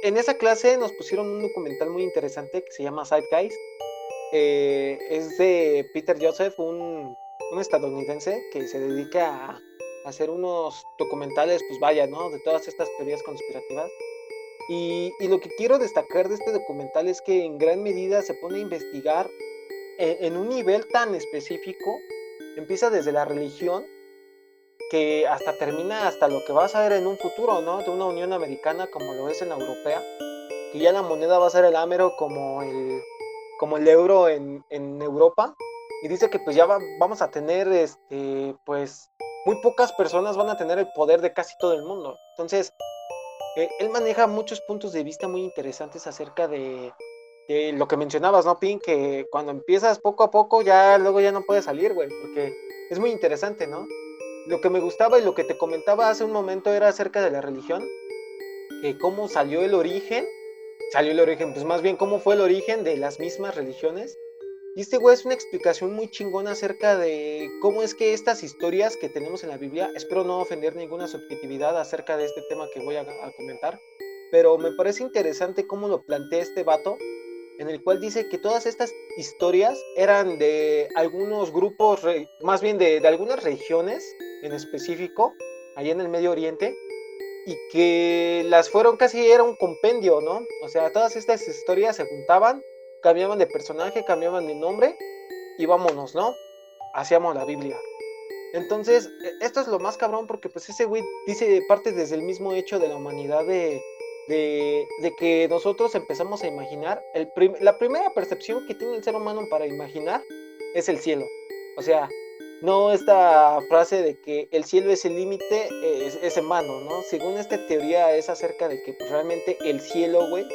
en esa clase nos pusieron un documental muy interesante que se llama Side Guys eh, es de Peter Joseph, un, estadounidense que se dedica a, hacer unos documentales, pues vaya, ¿no? De todas estas teorías conspirativas. Y, lo que quiero destacar de este documental es que en gran medida se pone a investigar en, en un nivel tan específico, empieza desde la religión, que hasta termina hasta lo que va a ser en un futuro, ¿no? De una Unión Americana como lo es en la europea, que ya la moneda va a ser el ámero como el como el euro en, Europa. Y dice que pues ya vamos a tener este pues muy pocas personas van a tener el poder de casi todo el mundo. Entonces eh, él maneja muchos puntos de vista muy interesantes acerca de, lo que mencionabas no Pin que cuando empiezas poco a poco ya luego ya no puedes salir güey porque es muy interesante no lo que me gustaba y lo que te comentaba hace un momento era acerca de la religión que cómo salió el origen salió el origen, pues más bien cómo fue el origen de las mismas religiones. Y este güey es una explicación muy chingona acerca de cómo es que estas historias que tenemos en la Biblia, espero no ofender ninguna subjetividad acerca de este tema que voy a, comentar, pero me parece interesante cómo lo plantea este vato, en el cual dice que todas estas historias eran de algunos grupos, más bien de, de algunas regiones en específico, allá en el Medio Oriente, y que las fueron casi era un compendio, ¿no? O sea, todas estas historias se juntaban, cambiaban de personaje, cambiaban de nombre y vámonos, ¿no? Hacíamos la Biblia. Entonces, e, esto es lo más cabrón porque pues ese güey dice parte desde el mismo hecho de la humanidad de, de, que nosotros empezamos a imaginar, el la primera percepción que tiene el ser humano para imaginar es el cielo. O sea, no esta frase de que el cielo es el límite, es, en vano, ¿no? Según esta teoría es acerca de que pues, realmente el cielo, güey,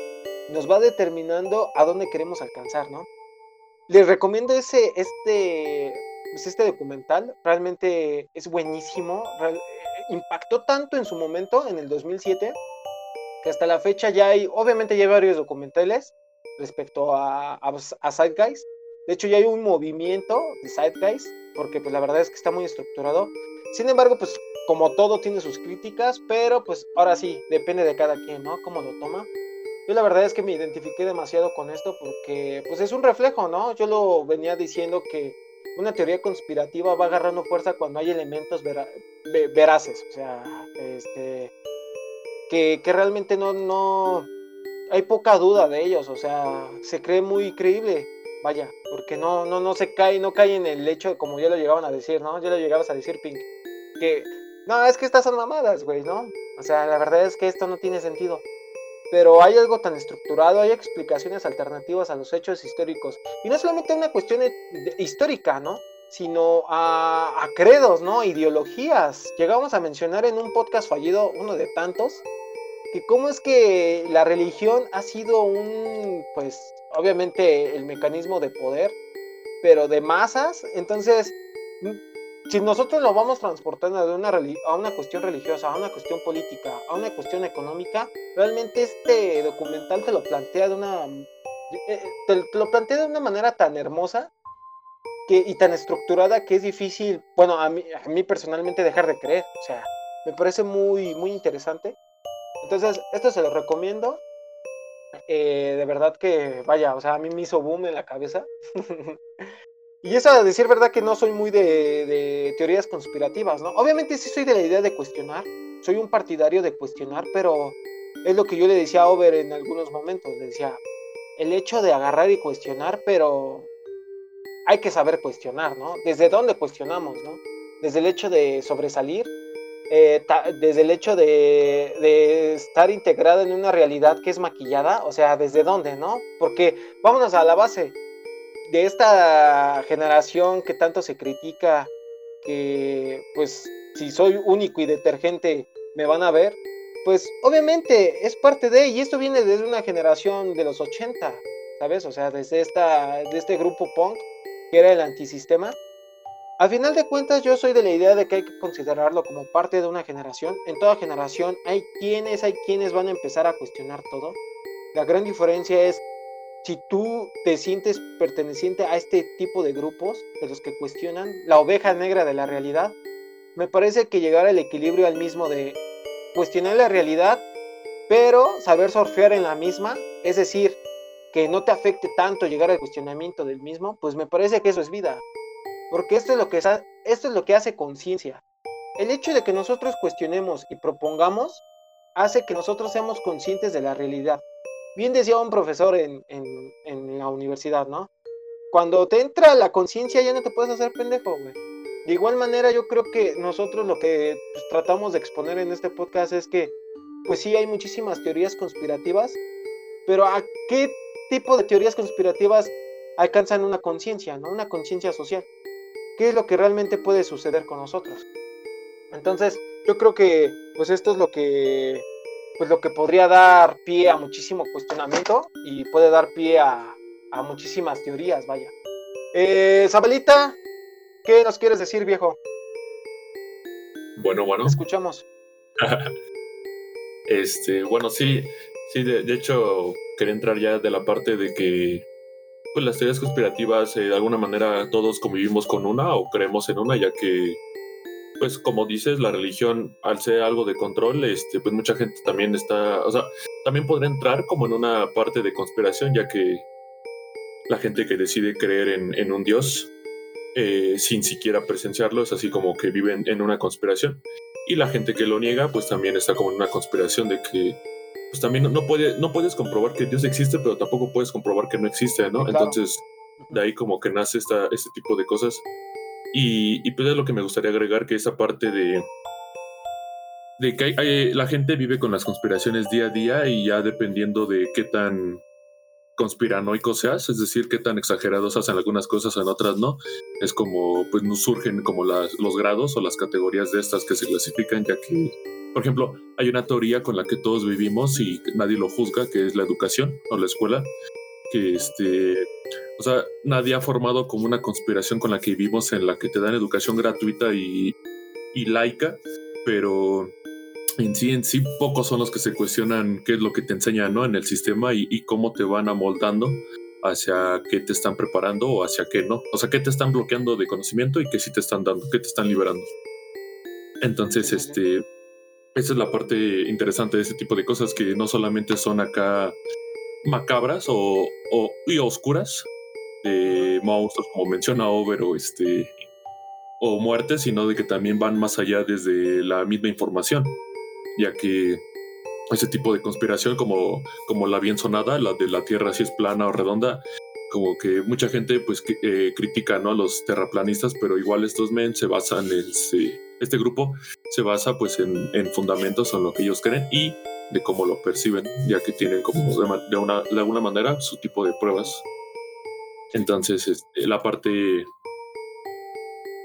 nos va determinando a dónde queremos alcanzar, ¿no? Les recomiendo ese, este, pues este documental, realmente es buenísimo, eh, impactó tanto en su momento, en el 2007, que hasta la fecha ya hay, obviamente ya hay varios documentales respecto a, a, a Zeitgeist. De hecho, ya hay un movimiento de Zeitgeist, porque pues la verdad es que está muy estructurado. Sin embargo, pues como todo tiene sus críticas, pero pues ahora sí, depende de cada quien, ¿no? Cómo lo toma. Yo la verdad es que me identifiqué demasiado con esto porque pues es un reflejo, ¿no? Yo lo venía diciendo que una teoría conspirativa va agarrando fuerza cuando hay elementos veraces, o sea, este, que, realmente no, no, hay poca duda de ellos, o sea, se cree muy creíble, vaya, porque no, no, no se cae, no cae en el hecho como ya lo llegaban a decir, ¿no? Ya lo llegabas a decir, Pink, que, no, es que estas son mamadas, güey, ¿no? O sea, la verdad es que esto no tiene sentido. Pero hay algo tan estructurado, hay explicaciones alternativas a los hechos históricos. Y no solamente una cuestión histórica, ¿no? sino a, credos, ¿no? Ideologías. Llegamos a mencionar en un podcast fallido, uno de tantos, que cómo es que la religión ha sido un, pues, obviamente el mecanismo de poder, pero de masas. Entonces, si nosotros lo vamos transportando de una a una cuestión religiosa, a una cuestión política, a una cuestión económica, realmente este documental te lo plantea de una eh, te lo plantea de una manera tan hermosa y tan estructurada que es difícil, bueno, a mí, a mí personalmente dejar de creer. O sea, me parece muy, muy interesante. Entonces, esto se lo recomiendo. Eh, de verdad que, vaya, o sea, a mí me hizo boom en la cabeza. y eso a decir verdad que no soy muy de, teorías conspirativas, ¿no? Obviamente sí soy de la idea de cuestionar. Soy un partidario de cuestionar, pero es lo que yo le decía a Over en algunos momentos. Le decía, el hecho de agarrar y cuestionar, pero hay que saber cuestionar, ¿no? ¿Desde dónde cuestionamos, ¿no? Desde el hecho de sobresalir, eh, desde el hecho de, estar integrado en una realidad que es maquillada, o sea, ¿desde dónde, no? Porque vámonos a la base de esta generación que tanto se critica, que pues si soy único y detergente me van a ver, pues obviamente es parte de, y esto viene desde una generación de los 80, ¿sabes? O sea, desde esta, de este grupo punk que era el antisistema. Al final de cuentas yo soy de la idea de que hay que considerarlo como parte de una generación. En toda generación hay quienes, hay quienes van a empezar a cuestionar todo. La gran diferencia es si tú te sientes perteneciente a este tipo de grupos, de los que cuestionan la oveja negra de la realidad, me parece que llegar al equilibrio al mismo de cuestionar la realidad, pero saber surfear en la misma, es decir, que no te afecte tanto llegar al cuestionamiento del mismo, pues me parece que eso es vida. Porque esto es lo que, esto es lo que hace conciencia. El hecho de que nosotros cuestionemos y propongamos hace que nosotros seamos conscientes de la realidad. Bien decía un profesor en, la universidad, ¿no? Cuando te entra la conciencia ya no te puedes hacer pendejo, güey. De igual manera yo creo que nosotros lo que pues, tratamos de exponer en este podcast es que, pues sí, hay muchísimas teorías conspirativas, pero ¿a qué tipo de teorías conspirativas alcanzan una conciencia, ¿no? Una conciencia social. ¿Qué es lo que realmente puede suceder con nosotros? Entonces, yo creo que pues esto es lo que pues lo que podría dar pie a muchísimo cuestionamiento y puede dar pie a, a muchísimas teorías, vaya. Eh, Zabelita, ¿qué nos quieres decir, viejo? Bueno, bueno. Escuchamos. este, bueno, sí, sí, de hecho, quería entrar ya de la parte de que pues las teorías conspirativas eh, de alguna manera todos convivimos con una o creemos en una ya que pues como dices la religión al ser algo de control este pues mucha gente también está o sea también podría entrar como en una parte de conspiración ya que la gente que decide creer en, un dios eh, sin siquiera presenciarlo es así como que viven en una conspiración. Y la gente que lo niega pues también está como en una conspiración de que pues también no, puede, no puedes comprobar que Dios existe, pero tampoco puedes comprobar que no existe, ¿no? Entonces, de ahí como que nace esta, este tipo de cosas. Y, y pues es lo que me gustaría agregar, que esa parte de, de que hay, la gente vive con las conspiraciones día a día y ya dependiendo de qué tan conspiranoico seas, es decir, qué tan exagerados hacen algunas cosas, en otras no, es como, pues nos surgen como las, los grados o las categorías de estas que se clasifican, ya que, por ejemplo, hay una teoría con la que todos vivimos y nadie lo juzga, que es la educación o la escuela, que este, o sea, nadie ha formado como una conspiración con la que vivimos en la que te dan educación gratuita y, y laica, pero en sí, en sí, pocos son los que se cuestionan qué es lo que te enseñan ¿no? en el sistema y, cómo te van amoldando hacia qué te están preparando o hacia qué no. O sea, qué te están bloqueando de conocimiento y qué sí te están dando, qué te están liberando. Entonces, este, esa es la parte interesante de ese tipo de cosas que no solamente son acá macabras o, y oscuras de monstruos, como menciona Over, o este o muertes, sino de que también van más allá desde la misma información ya que ese tipo de conspiración como, como la bien sonada, la de la Tierra si es plana o redonda, como que mucha gente pues eh, critica ¿no? a los terraplanistas, pero igual estos men se basan en este grupo se basa pues en, en, fundamentos en lo que ellos creen y de cómo lo perciben, ya que tienen como de, una, de alguna manera su tipo de pruebas. Entonces, este, la parte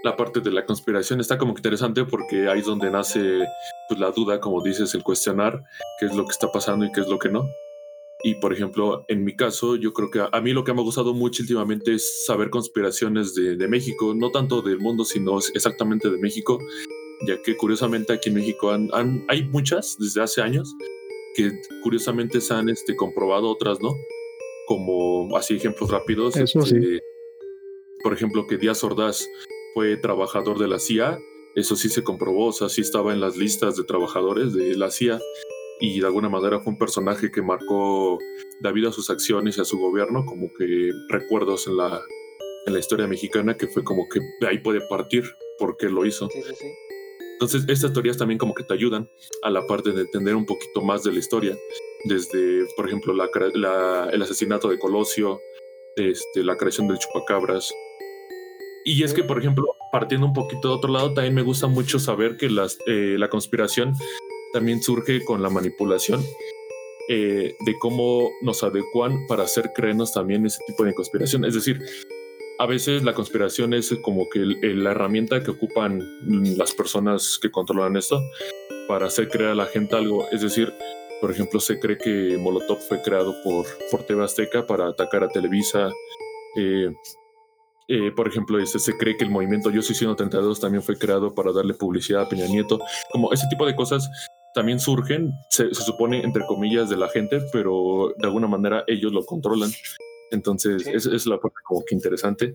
la parte de la conspiración está como que interesante porque ahí es donde nace pues, la duda, como dices, el cuestionar qué es lo que está pasando y qué es lo que no. Y por ejemplo, en mi caso, yo creo que a, mí lo que me ha gustado mucho últimamente es saber conspiraciones de, de, México, no tanto del mundo, sino exactamente de México, ya que curiosamente aquí en México han, hay muchas desde hace años que curiosamente se han este, comprobado, otras no, como así ejemplos rápidos. Eso sí. Este, por ejemplo, que Díaz Ordaz fue trabajador de la CIA, eso sí se comprobó, o sea, sí estaba en las listas de trabajadores de la CIA y de alguna manera fue un personaje que marcó debido a sus acciones y a su gobierno como que recuerdos en la, en la historia mexicana que fue como que de ahí puede partir porque lo hizo. Entonces, estas teorías también como que te ayudan a la parte de entender un poquito más de la historia, desde, por ejemplo, la, el asesinato de Colosio, este, la creación del chupacabras, y es que, por ejemplo, partiendo un poquito de otro lado, también me gusta mucho saber que eh, la conspiración también surge con la manipulación eh, de cómo nos adecuan para hacer creernos también ese tipo de conspiración. Es decir, a veces la conspiración es como que la herramienta que ocupan las personas que controlan esto para hacer creer a la gente algo. Es decir, por ejemplo, se cree que Molotov fue creado por, por TV Azteca para atacar a Televisa. Eh, eh, por ejemplo, este, se cree que el movimiento Yo soy 132 también fue creado para darle publicidad a Peña Nieto. Como ese tipo de cosas también surgen, se, supone, entre comillas, de la gente, pero de alguna manera ellos lo controlan. Entonces, esa es la parte como que interesante.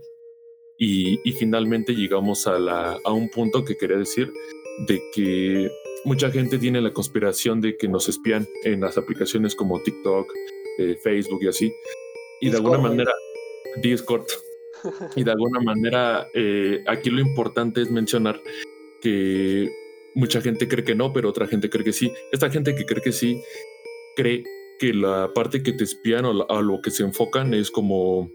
Y, y, finalmente llegamos a, la, a un punto que quería decir de que mucha gente tiene la conspiración de que nos espían en las aplicaciones como TikTok, eh, Facebook y así. Y de alguna manera, Discord, y de alguna manera, eh, aquí lo importante es mencionar que mucha gente cree que no, pero otra gente cree que sí. Esta gente que cree que sí, cree que la parte que te espían o a lo que se enfocan es como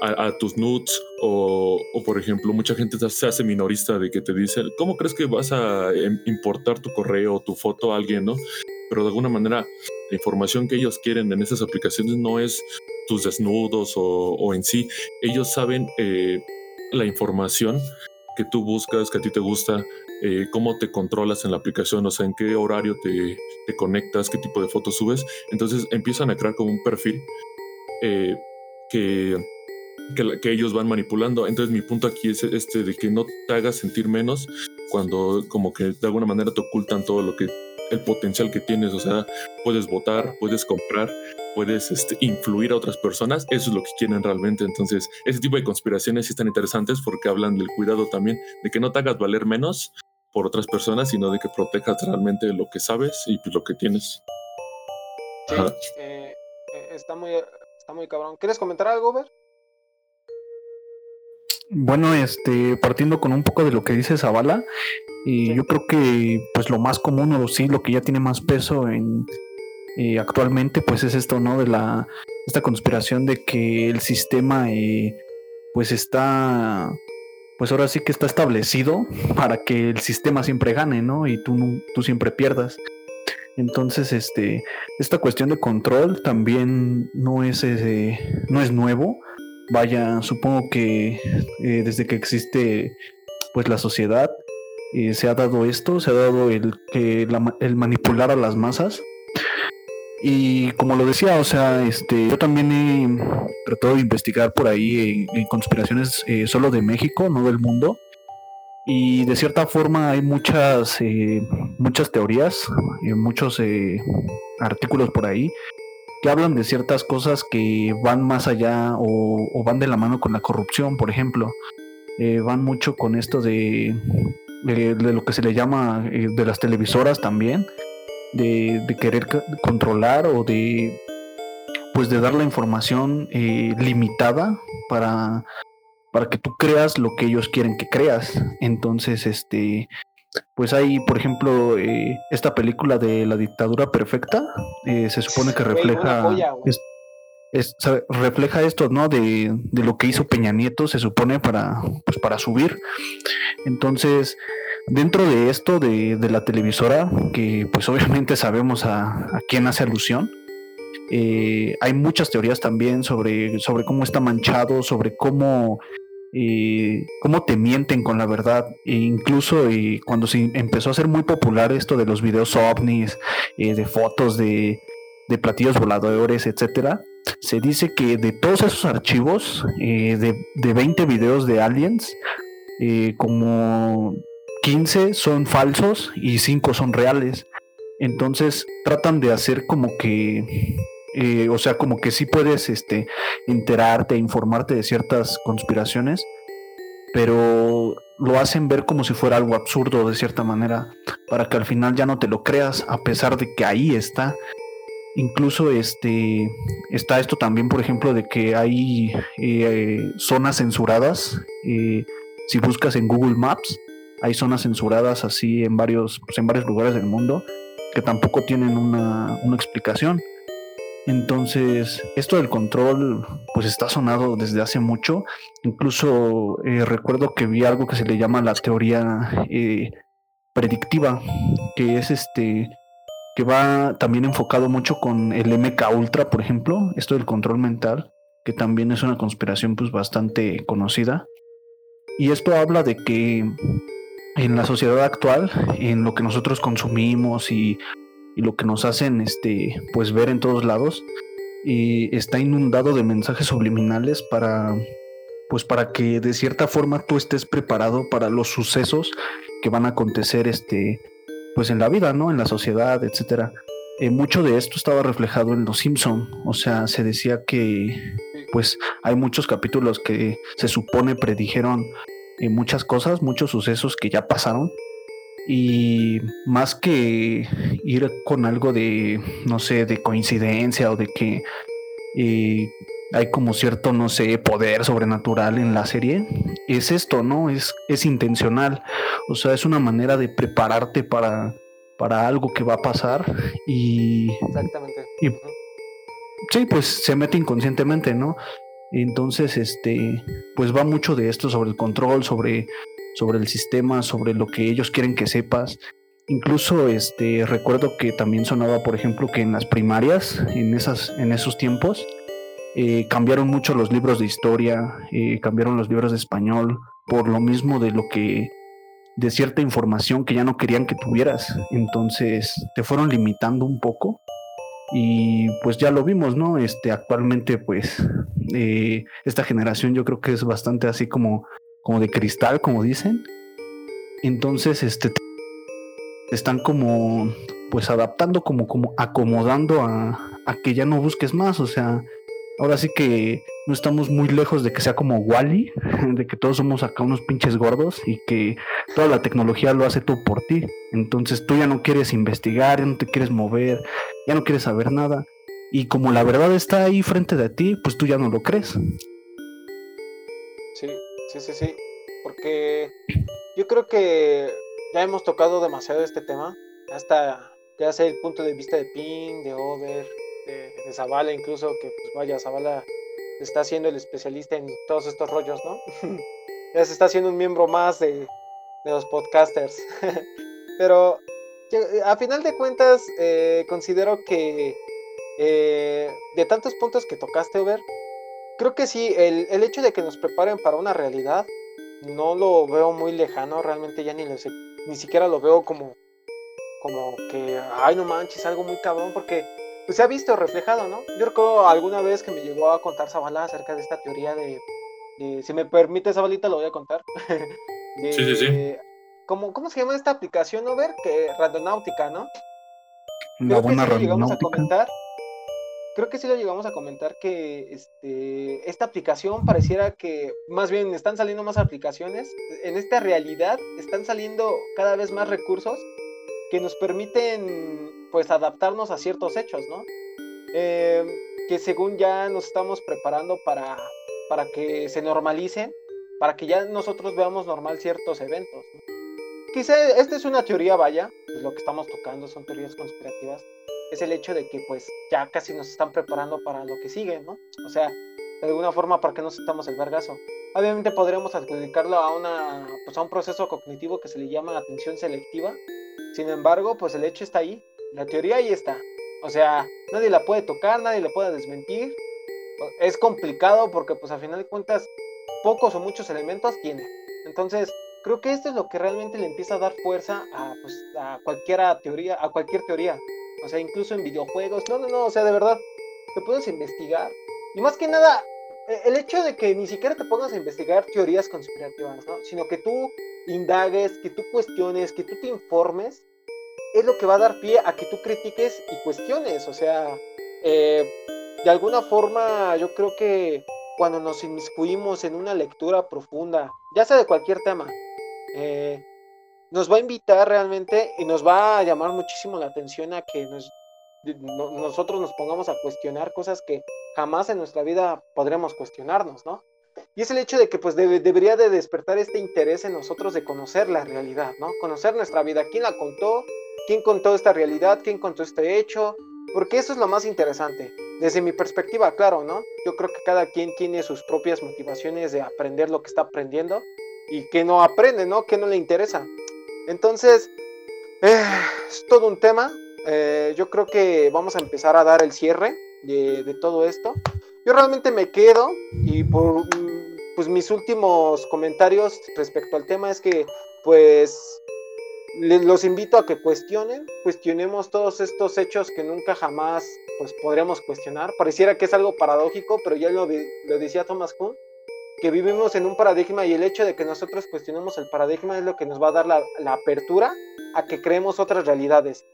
a, tus nudes o, o, por ejemplo, mucha gente se hace minorista de que te dice, ¿cómo crees que vas a em, importar tu correo o tu foto a alguien, no? Pero de alguna manera, la información que ellos quieren en esas aplicaciones no es tus desnudos o, en sí. Ellos saben eh, la información que tú buscas, que a ti te gusta, eh, cómo te controlas en la aplicación, o sea, en qué horario te, conectas, qué tipo de fotos subes. Entonces empiezan a crear como un perfil eh, que, que, que, ellos van manipulando. Entonces mi punto aquí es este de que no te hagas sentir menos cuando como que de alguna manera te ocultan todo lo que el potencial que tienes, o sea, puedes votar, puedes comprar, puedes este, influir a otras personas, eso es lo que quieren realmente. Entonces, ese tipo de conspiraciones sí están interesantes porque hablan del cuidado también, de que no te hagas valer menos por otras personas, sino de que protejas realmente lo que sabes y pues, lo que tienes. Sí, eh, eh, está, muy, está muy cabrón. ¿Quieres comentar algo, Ver? Bueno, este, partiendo con un poco de lo que dice Zavala, y yo creo que pues lo más común o sí, lo que ya tiene más peso en eh, actualmente, pues es esto, ¿no? De la esta conspiración de que el sistema eh, pues está pues ahora sí que está establecido para que el sistema siempre gane, ¿no? Y tú, tú siempre pierdas. Entonces, este, esta cuestión de control también no es, no es nuevo. Vaya, supongo que eh, desde que existe pues la sociedad eh, se ha dado esto, se ha dado el, el manipular a las masas. Y como lo decía, o sea, este, yo también he tratado de investigar por ahí en, conspiraciones eh, solo de México, no del mundo. Y de cierta forma hay muchas, eh, muchas teorías, eh, muchos artículos por ahí que hablan de ciertas cosas que van más allá o, van de la mano con la corrupción, por ejemplo. van mucho con esto de, de, lo que se le llama de las televisoras también de, querer controlar o de pues de dar la información eh, limitada para, para que tú creas lo que ellos quieren que creas. Entonces, este, pues hay, por ejemplo, eh, esta película de la dictadura perfecta, eh, se supone que refleja, refleja esto, ¿no? De, de, lo que hizo Peña Nieto, se supone para, pues, para subir. Entonces, Dentro de esto de, la televisora, que pues obviamente sabemos a, quién hace alusión, eh, hay muchas teorías también sobre, sobre cómo está manchado, sobre cómo, eh, cómo te mienten con la verdad. E incluso eh, cuando se empezó a ser muy popular esto de los videos ovnis, de fotos de, de, platillos voladores, etcétera, se dice que de todos esos archivos, de, de 20 videos de aliens, como 15 son falsos y 5 son reales. Entonces tratan de hacer como que, eh, o sea, como que sí puedes este, enterarte, informarte de ciertas conspiraciones, pero lo hacen ver como si fuera algo absurdo de cierta manera, para que al final ya no te lo creas, a pesar de que ahí está. Incluso este está esto también, por ejemplo, de que hay eh, zonas censuradas. Eh, si buscas en Google Maps, hay zonas censuradas así en varios, pues, en varios lugares del mundo que tampoco tienen una, explicación. Entonces, esto del control, pues está sonado desde hace mucho. Incluso eh, recuerdo que vi algo que se le llama la teoría eh, predictiva, que es este, que va también enfocado mucho con el MK Ultra, por ejemplo, esto del control mental, que también es una conspiración pues bastante conocida. Y esto habla de que en la sociedad actual, en lo que nosotros consumimos y, lo que nos hacen este, pues ver en todos lados, y está inundado de mensajes subliminales para pues para que de cierta forma tú estés preparado para los sucesos que van a acontecer este pues en la vida, ¿no? En la sociedad, etcétera. Eh, mucho de esto estaba reflejado en Los Simpson, o sea, se decía que pues hay muchos capítulos que se supone predijeron muchas cosas, muchos sucesos que ya pasaron. Y más que ir con algo de, no sé, de coincidencia o de que eh, hay como cierto, no sé, poder sobrenatural en la serie, es esto, ¿no? Es, es intencional. O sea, es una manera de prepararte para, para algo que va a pasar y... Exactamente. Y, sí, pues se mete inconscientemente, ¿no? Entonces, este, pues va mucho de esto sobre el control, sobre, sobre el sistema, sobre lo que ellos quieren que sepas. Incluso este, recuerdo que también sonaba, por ejemplo, que en las primarias, en, esas, en esos tiempos, eh, cambiaron mucho los libros de historia, eh, cambiaron los libros de español, por lo mismo de lo que, de cierta información que ya no querían que tuvieras. Entonces te fueron limitando un poco y pues ya lo vimos, ¿no? Este, actualmente, pues, eh, esta generación yo creo que es bastante así como, como de cristal, como dicen. Entonces, este, están como, pues, adaptando, como, como acomodando a, a que ya no busques más, o sea, ahora sí que no estamos muy lejos de que sea como Wally, de que todos somos acá unos pinches gordos y que toda la tecnología lo hace todo por ti. Entonces tú ya no quieres investigar, ya no te quieres mover, ya no quieres saber nada. Y como la verdad está ahí frente de ti, pues tú ya no lo crees. Sí, sí, sí, sí. Porque yo creo que ya hemos tocado demasiado este tema. Hasta ya sea el punto de vista de Pin, de Over, de, de Zavala incluso, que pues vaya, Zavala está siendo el especialista en todos estos rollos, ¿no? ya se está haciendo un miembro más de, los podcasters. Pero a final de cuentas, eh, considero que eh, de tantos puntos que tocaste, Over, creo que sí, el, el, hecho de que nos preparen para una realidad, no lo veo muy lejano, realmente ya ni, ni siquiera lo veo como, como que, ay, no manches, algo muy cabrón, porque pues se ha visto reflejado, ¿no? Yo recuerdo alguna vez que me llegó a contar Zabala acerca de esta teoría de, si me permite Zabalita lo voy a contar. sí, sí, sí. ¿cómo, ¿Cómo se llama esta aplicación, no ver? Que Randonáutica, ¿no? Creo que sí lo llegamos a comentar. Creo que sí lo llegamos a comentar que este, esta aplicación pareciera que más bien están saliendo más aplicaciones. En esta realidad están saliendo cada vez más recursos que nos permiten pues adaptarnos a ciertos hechos, ¿no? Eh, que según ya nos estamos preparando para, para que se normalicen, para que ya nosotros veamos normal ciertos eventos. Quizá esta es una teoría, vaya, pues lo que estamos tocando son teorías conspirativas, es el hecho de que pues ya casi nos están preparando para lo que sigue, ¿no? O sea, de alguna forma para que no sentamos el vergazo. Obviamente podríamos adjudicarlo a, una, pues, a un proceso cognitivo que se le llama atención selectiva, sin embargo, pues el hecho está ahí, la teoría ahí está. O sea, nadie la puede tocar, nadie la puede desmentir. Es complicado porque pues a final de cuentas pocos o muchos elementos tiene. Entonces, creo que esto es lo que realmente le empieza a dar fuerza a, pues, a cualquier teoría, a cualquier teoría. O sea, incluso en videojuegos. No, no, no, o sea, de verdad, te puedes investigar. Y más que nada, e, el hecho de que ni siquiera te pongas a investigar teorías conspirativas, ¿no? Sino que tú indagues, que tú cuestiones, que tú te informes, es lo que va a dar pie a que tú critiques y cuestiones. O sea, eh, de alguna forma yo creo que cuando nos inmiscuimos en una lectura profunda, ya sea de cualquier tema, eh, nos va a invitar realmente y nos va a llamar muchísimo la atención a que nosotros nos pongamos a cuestionar cosas que jamás en nuestra vida podremos cuestionarnos, ¿no? Y es el hecho de que pues debería de despertar este interés en nosotros de conocer la realidad, ¿no? Conocer nuestra vida, quién la contó, quién contó esta realidad, quién contó este hecho, porque eso es lo más interesante. Desde mi perspectiva, claro, ¿no? Yo creo que cada quien tiene sus propias motivaciones de aprender lo que está aprendiendo y que no aprende, ¿no? Que no le interesa. Entonces, eh, es todo un tema. Eh, yo creo que vamos a empezar a dar el cierre de, todo esto. Yo realmente me quedo y por pues mis últimos comentarios respecto al tema es que pues les, los invito a que cuestionen, cuestionemos todos estos hechos que nunca jamás pues podríamos cuestionar. Pareciera que es algo paradójico, pero ya lo, lo decía Thomas Kuhn, que vivimos en un paradigma y el hecho de que nosotros cuestionemos el paradigma es lo que nos va a dar la, apertura a que creemos otras realidades.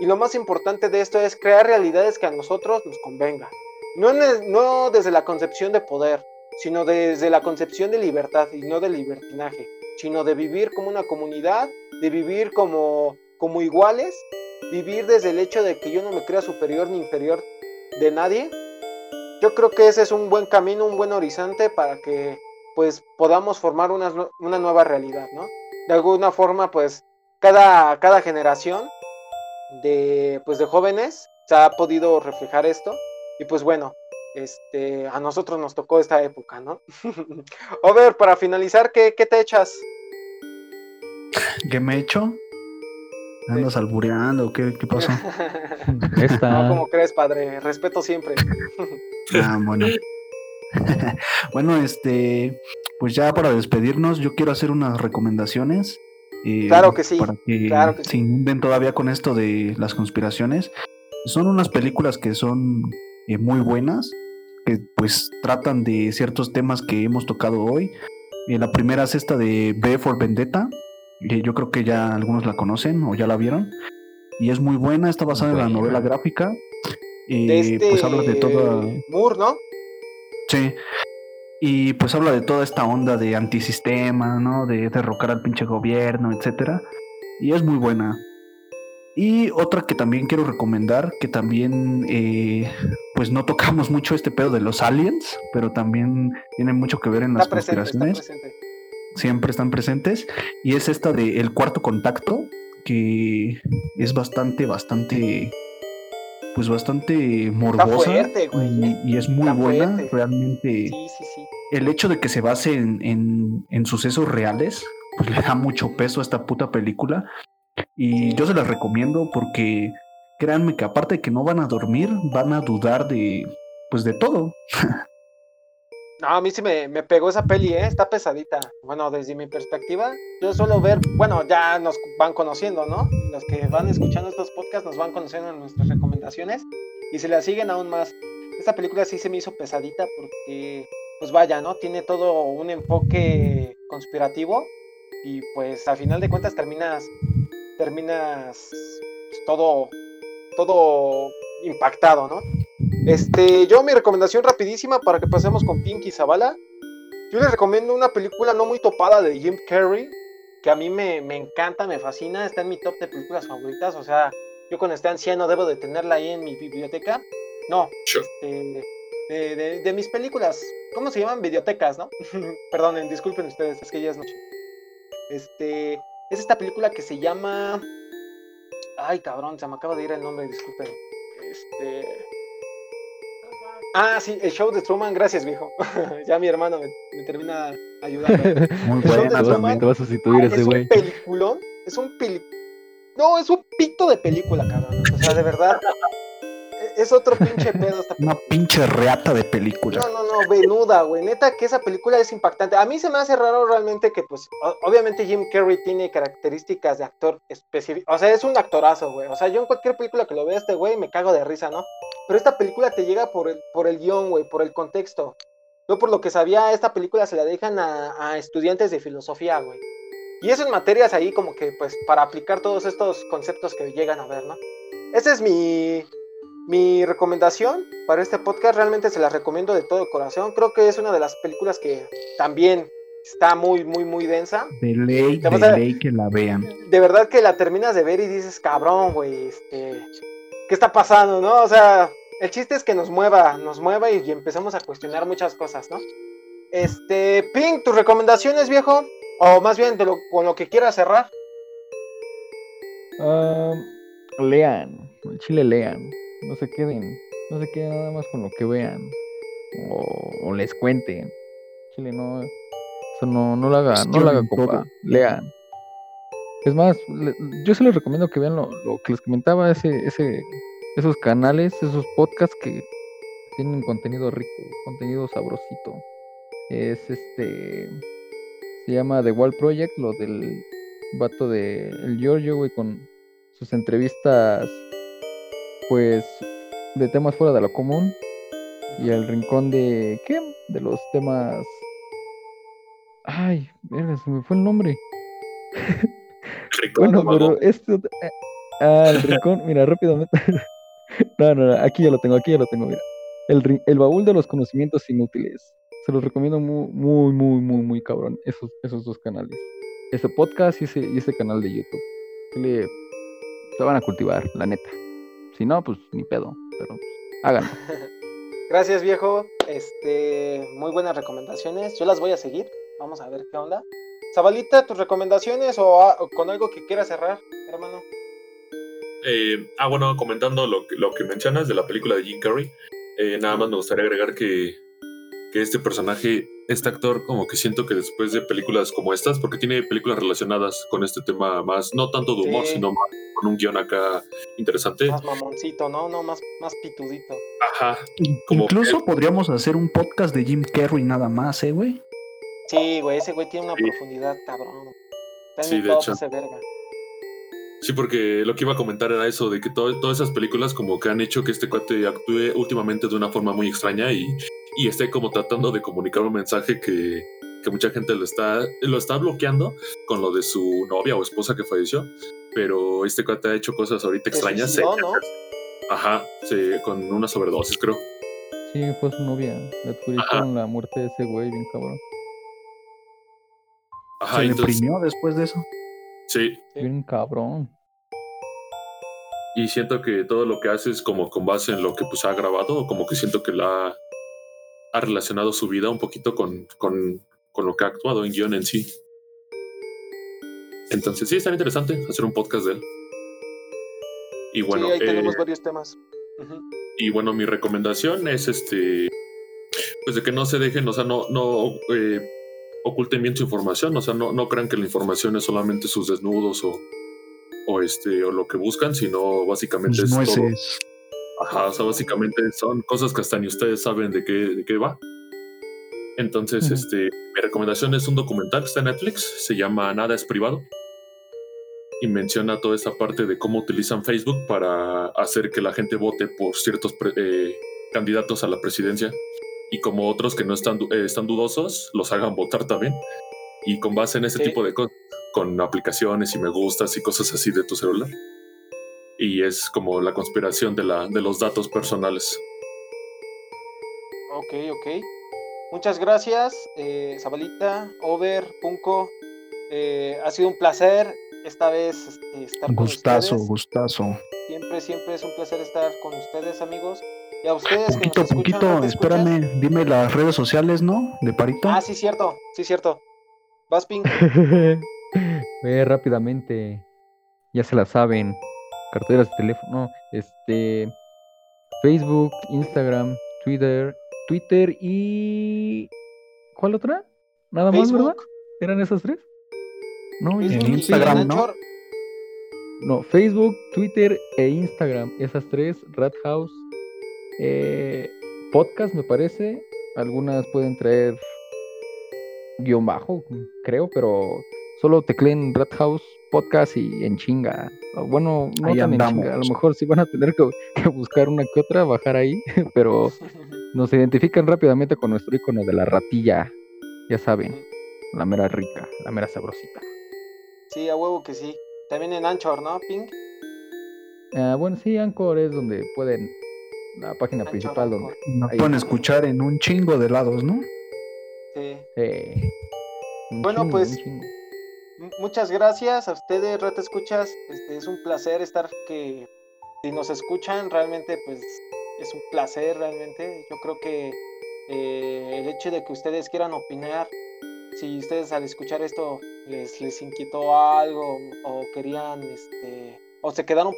Y lo más importante de esto es crear realidades que a nosotros nos convengan. No, no desde la concepción de poder, sino desde la concepción de libertad y no de libertinaje, sino de vivir como una comunidad, de vivir como, como iguales, vivir desde el hecho de que yo no me crea superior ni inferior de nadie. Yo creo que ese es un buen camino, un buen horizonte para que pues podamos formar una, una nueva realidad, ¿no? De alguna forma pues cada, cada generación de, pues, de jóvenes se ha podido reflejar esto y pues bueno, este, a nosotros nos tocó esta época, ¿no? a ver, para finalizar, ¿qué, qué te echas? ¿Qué me echo? ¿Andas albureando? ¿Qué, qué pasó? No, como crees, padre? Respeto siempre. ah, bueno. bueno, este, pues ya para despedirnos, yo quiero hacer unas recomendaciones. Eh, claro que sí. Para que, claro que se inunden todavía con esto de las conspiraciones. Son unas películas que son eh, muy buenas que pues tratan de ciertos temas que hemos tocado hoy. Eh, la primera es esta de B for Vendetta, yo creo que ya algunos la conocen o ya la vieron. Y es muy buena, está basada en la novela gráfica. y este pues habla de toda... Moore, ¿no? Sí. Y pues habla de toda esta onda de antisistema, ¿no? De derrocar al pinche gobierno, etcétera. Y es muy buena. Y otra que también quiero recomendar, que también eh, pues no tocamos mucho este pedo de los aliens, pero también tiene mucho que ver en las conspiraciones. Siempre están presentes. Y es esta de El Cuarto Contacto, que es bastante, bastante, pues bastante morbosa. y, es muy buena, realmente. Sí, sí, sí el hecho de que se base en, en, sucesos reales, pues le da mucho peso a esta puta película. Y yo se las recomiendo porque créanme que aparte de que no van a dormir, van a dudar de, pues de todo. No, a mí sí me, me, pegó esa peli, ¿eh? está pesadita. Bueno, desde mi perspectiva, yo suelo ver, bueno, ya nos van conociendo, ¿no? Los que van escuchando estos podcasts nos van conociendo en nuestras recomendaciones y se la siguen aún más. Esta película sí se me hizo pesadita porque, pues vaya, ¿no? Tiene todo un enfoque conspirativo y pues al final de cuentas terminas, terminas pues, todo, todo impactado, ¿no? Este, yo mi recomendación rapidísima para que pasemos con Pinky Zavala. Yo les recomiendo una película no muy topada de Jim Carrey, que a mí me, encanta, me fascina, está en mi top de películas favoritas, o sea, yo con este anciano debo de tenerla ahí en mi biblioteca. No, este, de, mis películas, ¿cómo se llaman? Bibliotecas, ¿no? Perdonen, disculpen ustedes, es que ya es noche. Este, es esta película que se llama... Ay, cabrón, se me acaba de ir el nombre, disculpen. Este... Ah, sí, el show de Truman, gracias, viejo. ya mi hermano me, termina ayudando. Muy bueno, vas a sustituir ese güey. Es un peliculón, es un No, es un pito de película, cabrón. O sea, de verdad. Es otro pinche pedo esta Una pinche reata de película. No, no, no, venuda, güey. Neta que esa película es impactante. A mí se me hace raro realmente que, pues, obviamente Jim Carrey tiene características de actor específico. O sea, es un actorazo, güey. O sea, yo en cualquier película que lo vea este güey me cago de risa, ¿no? Pero esta película te llega por el, por el guion, güey, por el contexto. Yo por lo que sabía, esta película se la dejan a, estudiantes de filosofía, güey. Y eso en materias ahí como que, pues, para aplicar todos estos conceptos que llegan a ver, ¿no? Esa es mi, mi recomendación para este podcast. Realmente se la recomiendo de todo corazón. Creo que es una de las películas que también está muy, muy, muy densa. De ley, de ley que la vean. De verdad que la terminas de ver y dices, cabrón, güey, este... ¿Qué está pasando, no? O sea, el chiste es que nos mueva, nos mueva y, empezamos a cuestionar muchas cosas, ¿no? Este, Pink, tus recomendaciones, viejo, o más bien de lo, con lo que quieras cerrar. Ah, lean, el chile lean, no se queden, no se queden nada más con lo que vean o, les cuenten. Chile no, eso no, no lo haga, no lo haga copa, lean. Es más, yo se les recomiendo que vean lo, lo que les comentaba ese, ese esos canales, esos podcasts que tienen contenido rico, contenido sabrosito. Es este. Se llama The Wall Project, lo del vato de el Giorgio, güey, con sus entrevistas, pues, de temas fuera de lo común. Y el rincón de. ¿Qué? De los temas. Ay, verga, se me fue el nombre. bueno, pero esto. Eh, ah, el rincón, mira, rápidamente. No, no, aquí ya lo tengo, aquí ya lo tengo, mira. El, el baúl de los conocimientos inútiles. Se los recomiendo muy, muy, muy, muy, muy cabrón, esos, esos dos canales. Ese podcast y ese, y ese canal de YouTube. le, se van a cultivar, la neta. Si no, pues ni pedo, pero háganlo. Gracias, viejo. Este, muy buenas recomendaciones. Yo las voy a seguir. Vamos a ver qué onda. Zabalita, tus recomendaciones o, o con algo que quieras cerrar, hermano. Eh, ah, bueno, comentando lo que, lo que mencionas de la película de Jim Carrey, eh, nada más me gustaría agregar que, que este personaje, este actor, como que siento que después de películas como estas, porque tiene películas relacionadas con este tema más, no tanto de humor, sino más con un guion acá interesante. Más mamoncito, ¿no? No, más, más pitudito. Ajá. Incluso podríamos hacer un podcast de Jim Carrey nada más, ¿eh, güey? Sí, güey, ese güey tiene una profundidad cabrón. sí, de hecho. verga. Sí, porque lo que iba a comentar era eso, de que todas esas películas como que han hecho que este cuate actúe últimamente de una forma muy extraña y, y esté como tratando de comunicar un mensaje que, que, mucha gente lo está, lo está bloqueando con lo de su novia o esposa que falleció. Pero este cuate ha hecho cosas ahorita extrañas. No, ¿no? Ajá, sí, con una sobredosis, creo. Sí, fue su novia. Le con la muerte de ese güey, bien cabrón. Ajá, ¿Se deprimió después de eso? Sí. Bien cabrón. Y siento que todo lo que hace es como con base en lo que pues ha grabado, como que siento que la ha, relacionado su vida un poquito con, con, con, lo que ha actuado en guion en sí. Entonces sí, está interesante hacer un podcast de él. Y bueno, sí, ahí tenemos eh, varios temas. Y bueno, mi recomendación es este pues de que no se dejen, o sea, no, no eh, oculten bien su información, o sea, no, no crean que la información es solamente sus desnudos o, o este o lo que buscan, sino básicamente es todo. Ajá, o sea, básicamente son cosas que hasta ni ustedes saben de qué, de qué va. Entonces, este, mi recomendación es un documental que está en Netflix, se llama Nada es privado y menciona toda esa parte de cómo utilizan Facebook para hacer que la gente vote por ciertos eh, candidatos a la presidencia y como otros que no están, eh, están dudosos los hagan votar también. Y con base en ese tipo de cosas, con aplicaciones y me gustas y cosas así de tu celular. Y es como la conspiración de, la, de los datos personales. Ok, ok. Muchas gracias, eh, Zabalita, Over, Punco. Eh, ha sido un placer esta vez este, estar gustazo, con ustedes. Gustazo, Siempre, siempre es un placer estar con ustedes, amigos. Y a ustedes poquito, que poquito, espérame, dime las redes sociales, ¿no? De Parito. Ah, sí, cierto, sí, cierto. Vas, Pink. Ve rápidamente. Ya se la saben. Carteras de teléfono. Este. Facebook, Instagram, Twitter, Twitter y. ¿Cuál otra? Nada más, ¿verdad? ¿Eran esas tres? No, en Instagram, ¿no? No, Facebook, Twitter e Instagram. Esas tres, Rat House. Eh, podcast, me parece. Algunas pueden traer guion bajo, creo, pero solo tecleen Rat House Podcast y en chinga. Bueno, no tan en chinga. A lo mejor sí van a tener que, que, buscar una que otra, bajar ahí, pero nos identifican rápidamente con nuestro icono de la ratilla. Ya saben, la mera rica, la mera sabrosita. Sí, a huevo que sí. También en Anchor, ¿no, Pink? Ah, bueno, sí, Anchor es donde pueden, la página principal donde... Nos pueden escuchar en un chingo de lados, ¿no? Sí. sí. Bueno, chingo, pues muchas gracias a ustedes, Rata Escuchas. Este, es un placer estar que si nos escuchan, realmente pues es un placer realmente. Yo creo que eh, el hecho de que ustedes quieran opinar si ustedes al escuchar esto les, les inquietó algo o querían, este, o se quedaron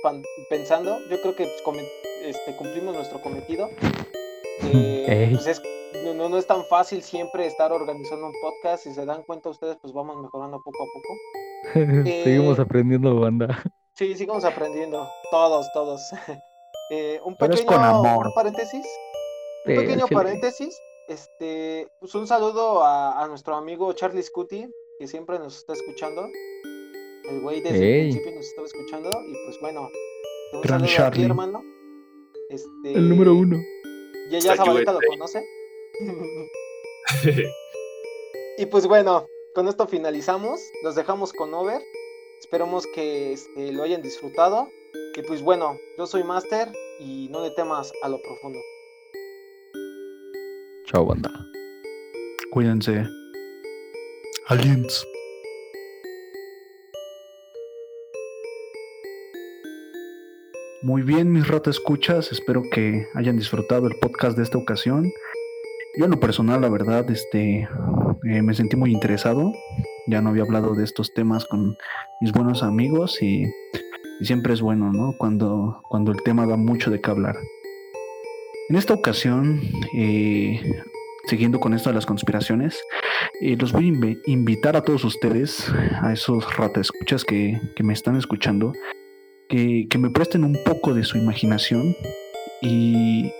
pensando, yo creo que pues, este, cumplimos nuestro cometido. Eh, pues es, no, no, es tan fácil siempre estar organizando un podcast. Si se dan cuenta ustedes, pues vamos mejorando poco a poco. seguimos eh, aprendiendo, banda. Sí, seguimos aprendiendo. Todos, todos. Eh, un pequeño paréntesis. Un pequeño paréntesis. Este, pues un saludo a, nuestro amigo Charlie Scuti, que siempre nos está escuchando. El güey desde el principio nos estaba escuchando. Y pues bueno, un Gran Charlie. hermano. Este, el número uno. Y ella Zabaleta lo conoce. y pues bueno, con esto finalizamos. Los dejamos con Over. Esperamos que este, lo hayan disfrutado. Y pues bueno, yo soy Master y no le temas a lo profundo. Chao, banda. Cuídense. Aliens. Muy bien, mis ratas escuchas. Espero que hayan disfrutado el podcast de esta ocasión. Yo en lo personal, la verdad, este, eh, me sentí muy interesado. Ya no había hablado de estos temas con mis buenos amigos y, siempre es bueno, ¿no? Cuando, cuando el tema da mucho de qué hablar. En esta ocasión, eh, siguiendo con esto de las conspiraciones, eh, los voy a invitar a todos ustedes, a esos ratas escuchas que, me están escuchando, que, me presten un poco de su imaginación y,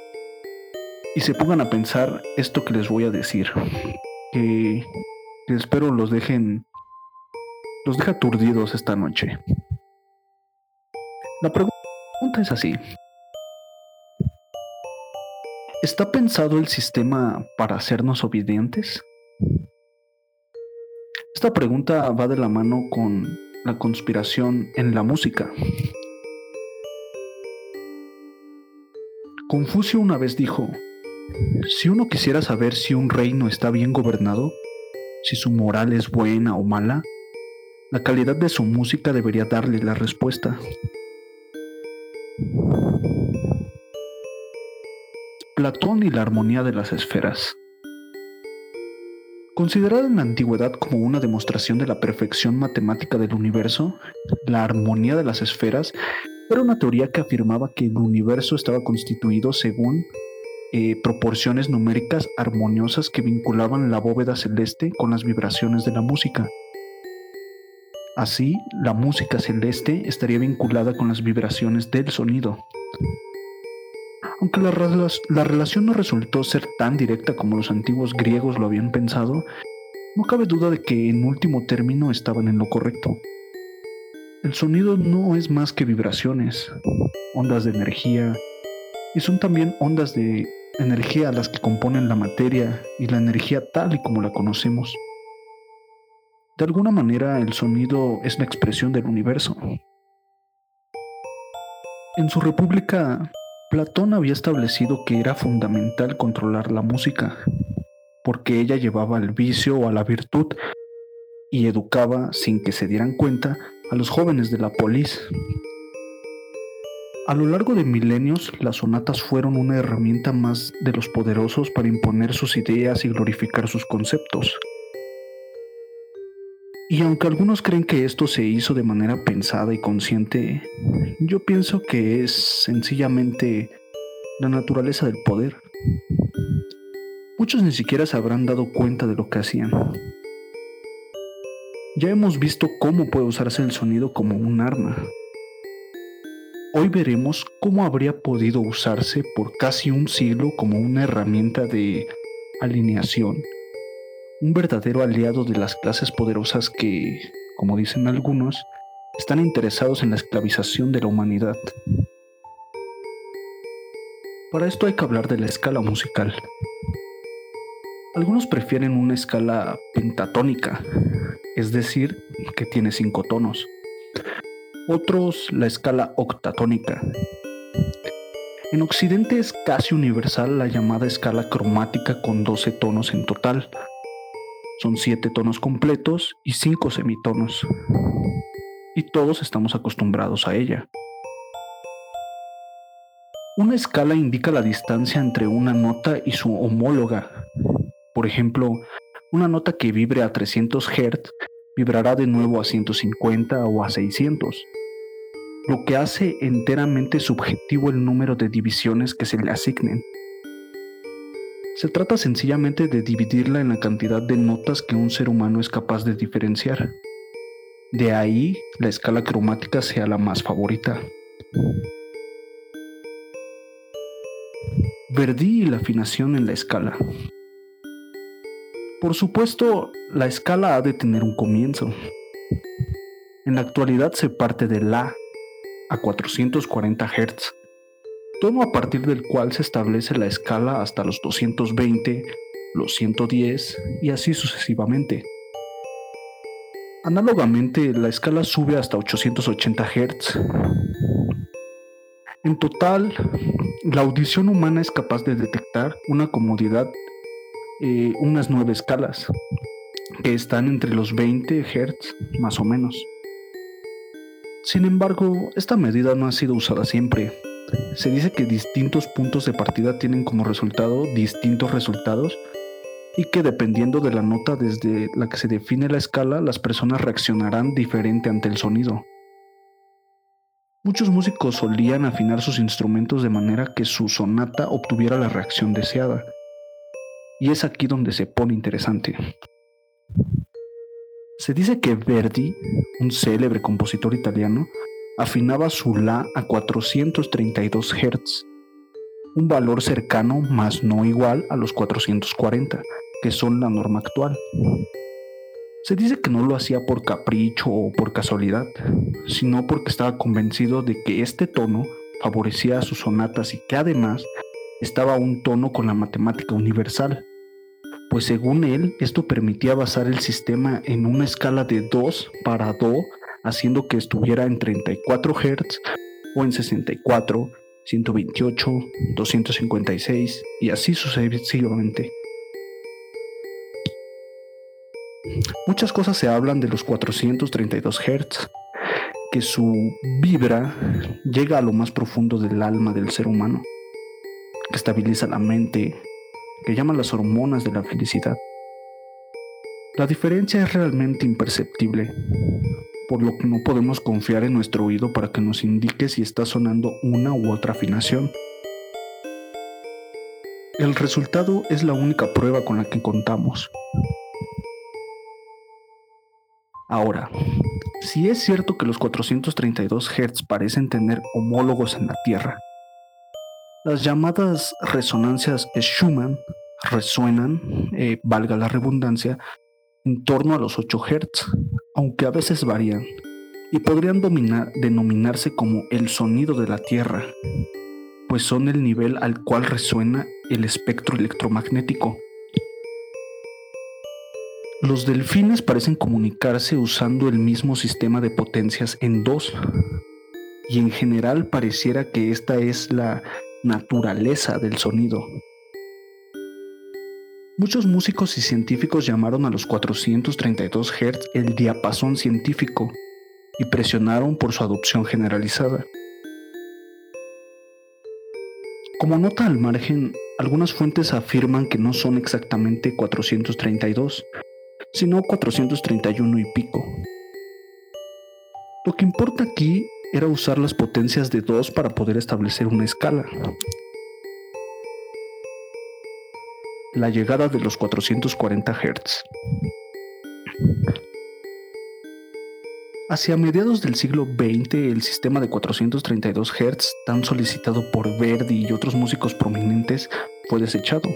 y se pongan a pensar esto que les voy a decir. Que, espero los dejen, los deje aturdidos esta noche. La pregunta es así. ¿Está pensado el sistema para hacernos obedientes? Esta pregunta va de la mano con la conspiración en la música. Confucio una vez dijo, si uno quisiera saber si un reino está bien gobernado, si su moral es buena o mala, la calidad de su música debería darle la respuesta. Platón y la armonía de las esferas. Considerada en la antigüedad como una demostración de la perfección matemática del universo, la armonía de las esferas era una teoría que afirmaba que el universo estaba constituido según eh, proporciones numéricas armoniosas que vinculaban la bóveda celeste con las vibraciones de la música. Así, la música celeste estaría vinculada con las vibraciones del sonido. Aunque la, la, relación no resultó ser tan directa como los antiguos griegos lo habían pensado, no cabe duda de que en último término estaban en lo correcto. El sonido no es más que vibraciones, ondas de energía, y son también ondas de energía las que componen la materia y la energía tal y como la conocemos. De alguna manera el sonido es la expresión del universo. En su república, Platón había establecido que era fundamental controlar la música, porque ella llevaba al vicio o a la virtud y educaba sin que se dieran cuenta a los jóvenes de la polis. A lo largo de milenios, las sonatas fueron una herramienta más de los poderosos para imponer sus ideas y glorificar sus conceptos. Y aunque algunos creen que esto se hizo de manera pensada y consciente, yo pienso que es sencillamente la naturaleza del poder. Muchos ni siquiera se habrán dado cuenta de lo que hacían. Ya hemos visto cómo puede usarse el sonido como un arma. Hoy veremos cómo habría podido usarse por casi un siglo como una herramienta de alineación un verdadero aliado de las clases poderosas que, como dicen algunos, están interesados en la esclavización de la humanidad. Para esto hay que hablar de la escala musical. Algunos prefieren una escala pentatónica, es decir, que tiene cinco tonos. Otros la escala octatónica. En Occidente es casi universal la llamada escala cromática con 12 tonos en total, son siete tonos completos y cinco semitonos. Y todos estamos acostumbrados a ella. Una escala indica la distancia entre una nota y su homóloga. Por ejemplo, una nota que vibre a 300 Hz vibrará de nuevo a 150 o a 600, lo que hace enteramente subjetivo el número de divisiones que se le asignen. Se trata sencillamente de dividirla en la cantidad de notas que un ser humano es capaz de diferenciar. De ahí la escala cromática sea la más favorita. Verdi y la afinación en la escala. Por supuesto, la escala ha de tener un comienzo. En la actualidad se parte de La a 440 Hz tono a partir del cual se establece la escala hasta los 220, los 110 y así sucesivamente. Análogamente, la escala sube hasta 880 Hz. En total, la audición humana es capaz de detectar una comodidad, eh, unas nueve escalas, que están entre los 20 Hz más o menos. Sin embargo, esta medida no ha sido usada siempre, se dice que distintos puntos de partida tienen como resultado distintos resultados y que dependiendo de la nota desde la que se define la escala, las personas reaccionarán diferente ante el sonido. Muchos músicos solían afinar sus instrumentos de manera que su sonata obtuviera la reacción deseada. Y es aquí donde se pone interesante. Se dice que Verdi, un célebre compositor italiano, afinaba su La a 432 Hz, un valor cercano más no igual a los 440, que son la norma actual. Se dice que no lo hacía por capricho o por casualidad, sino porque estaba convencido de que este tono favorecía a sus sonatas y que además estaba un tono con la matemática universal, pues según él esto permitía basar el sistema en una escala de 2 para Do haciendo que estuviera en 34 Hz o en 64, 128, 256 y así sucesivamente. Muchas cosas se hablan de los 432 Hz, que su vibra llega a lo más profundo del alma del ser humano, que estabiliza la mente, que llama las hormonas de la felicidad. La diferencia es realmente imperceptible, por lo que no podemos confiar en nuestro oído para que nos indique si está sonando una u otra afinación. El resultado es la única prueba con la que contamos. Ahora, si es cierto que los 432 Hz parecen tener homólogos en la Tierra, las llamadas resonancias Schumann resuenan, eh, valga la redundancia, en torno a los 8 Hz, aunque a veces varían, y podrían denominarse como el sonido de la Tierra, pues son el nivel al cual resuena el espectro electromagnético. Los delfines parecen comunicarse usando el mismo sistema de potencias en dos, y en general pareciera que esta es la naturaleza del sonido. Muchos músicos y científicos llamaron a los 432 Hz el diapasón científico y presionaron por su adopción generalizada. Como nota al margen, algunas fuentes afirman que no son exactamente 432, sino 431 y pico. Lo que importa aquí era usar las potencias de 2 para poder establecer una escala. La llegada de los 440 Hz. Hacia mediados del siglo XX, el sistema de 432 Hz, tan solicitado por Verdi y otros músicos prominentes, fue desechado.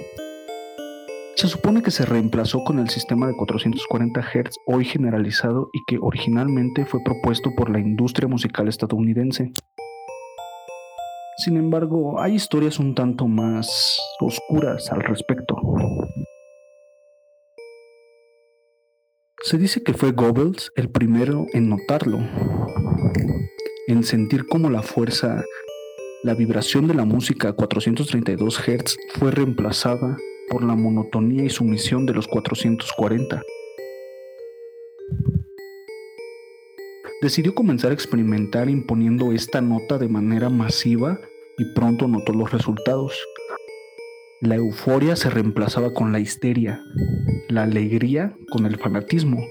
Se supone que se reemplazó con el sistema de 440 Hz hoy generalizado y que originalmente fue propuesto por la industria musical estadounidense. Sin embargo, hay historias un tanto más oscuras al respecto. Se dice que fue Goebbels el primero en notarlo, en sentir cómo la fuerza, la vibración de la música a 432 Hz fue reemplazada por la monotonía y sumisión de los 440. Decidió comenzar a experimentar imponiendo esta nota de manera masiva y pronto notó los resultados. La euforia se reemplazaba con la histeria, la alegría con el fanatismo.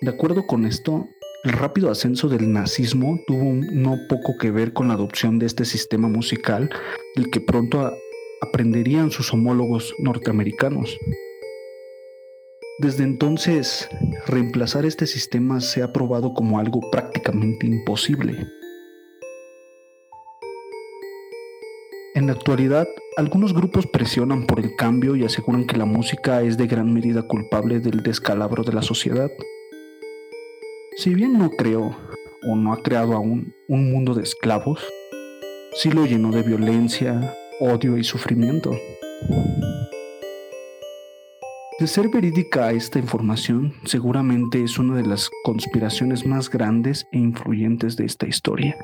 De acuerdo con esto, el rápido ascenso del nazismo tuvo no poco que ver con la adopción de este sistema musical, del que pronto aprenderían sus homólogos norteamericanos. Desde entonces, reemplazar este sistema se ha probado como algo prácticamente imposible. En la actualidad, algunos grupos presionan por el cambio y aseguran que la música es de gran medida culpable del descalabro de la sociedad. Si bien no creo o no ha creado aún un mundo de esclavos, sí lo llenó de violencia, odio y sufrimiento. De ser verídica esta información, seguramente es una de las conspiraciones más grandes e influyentes de esta historia.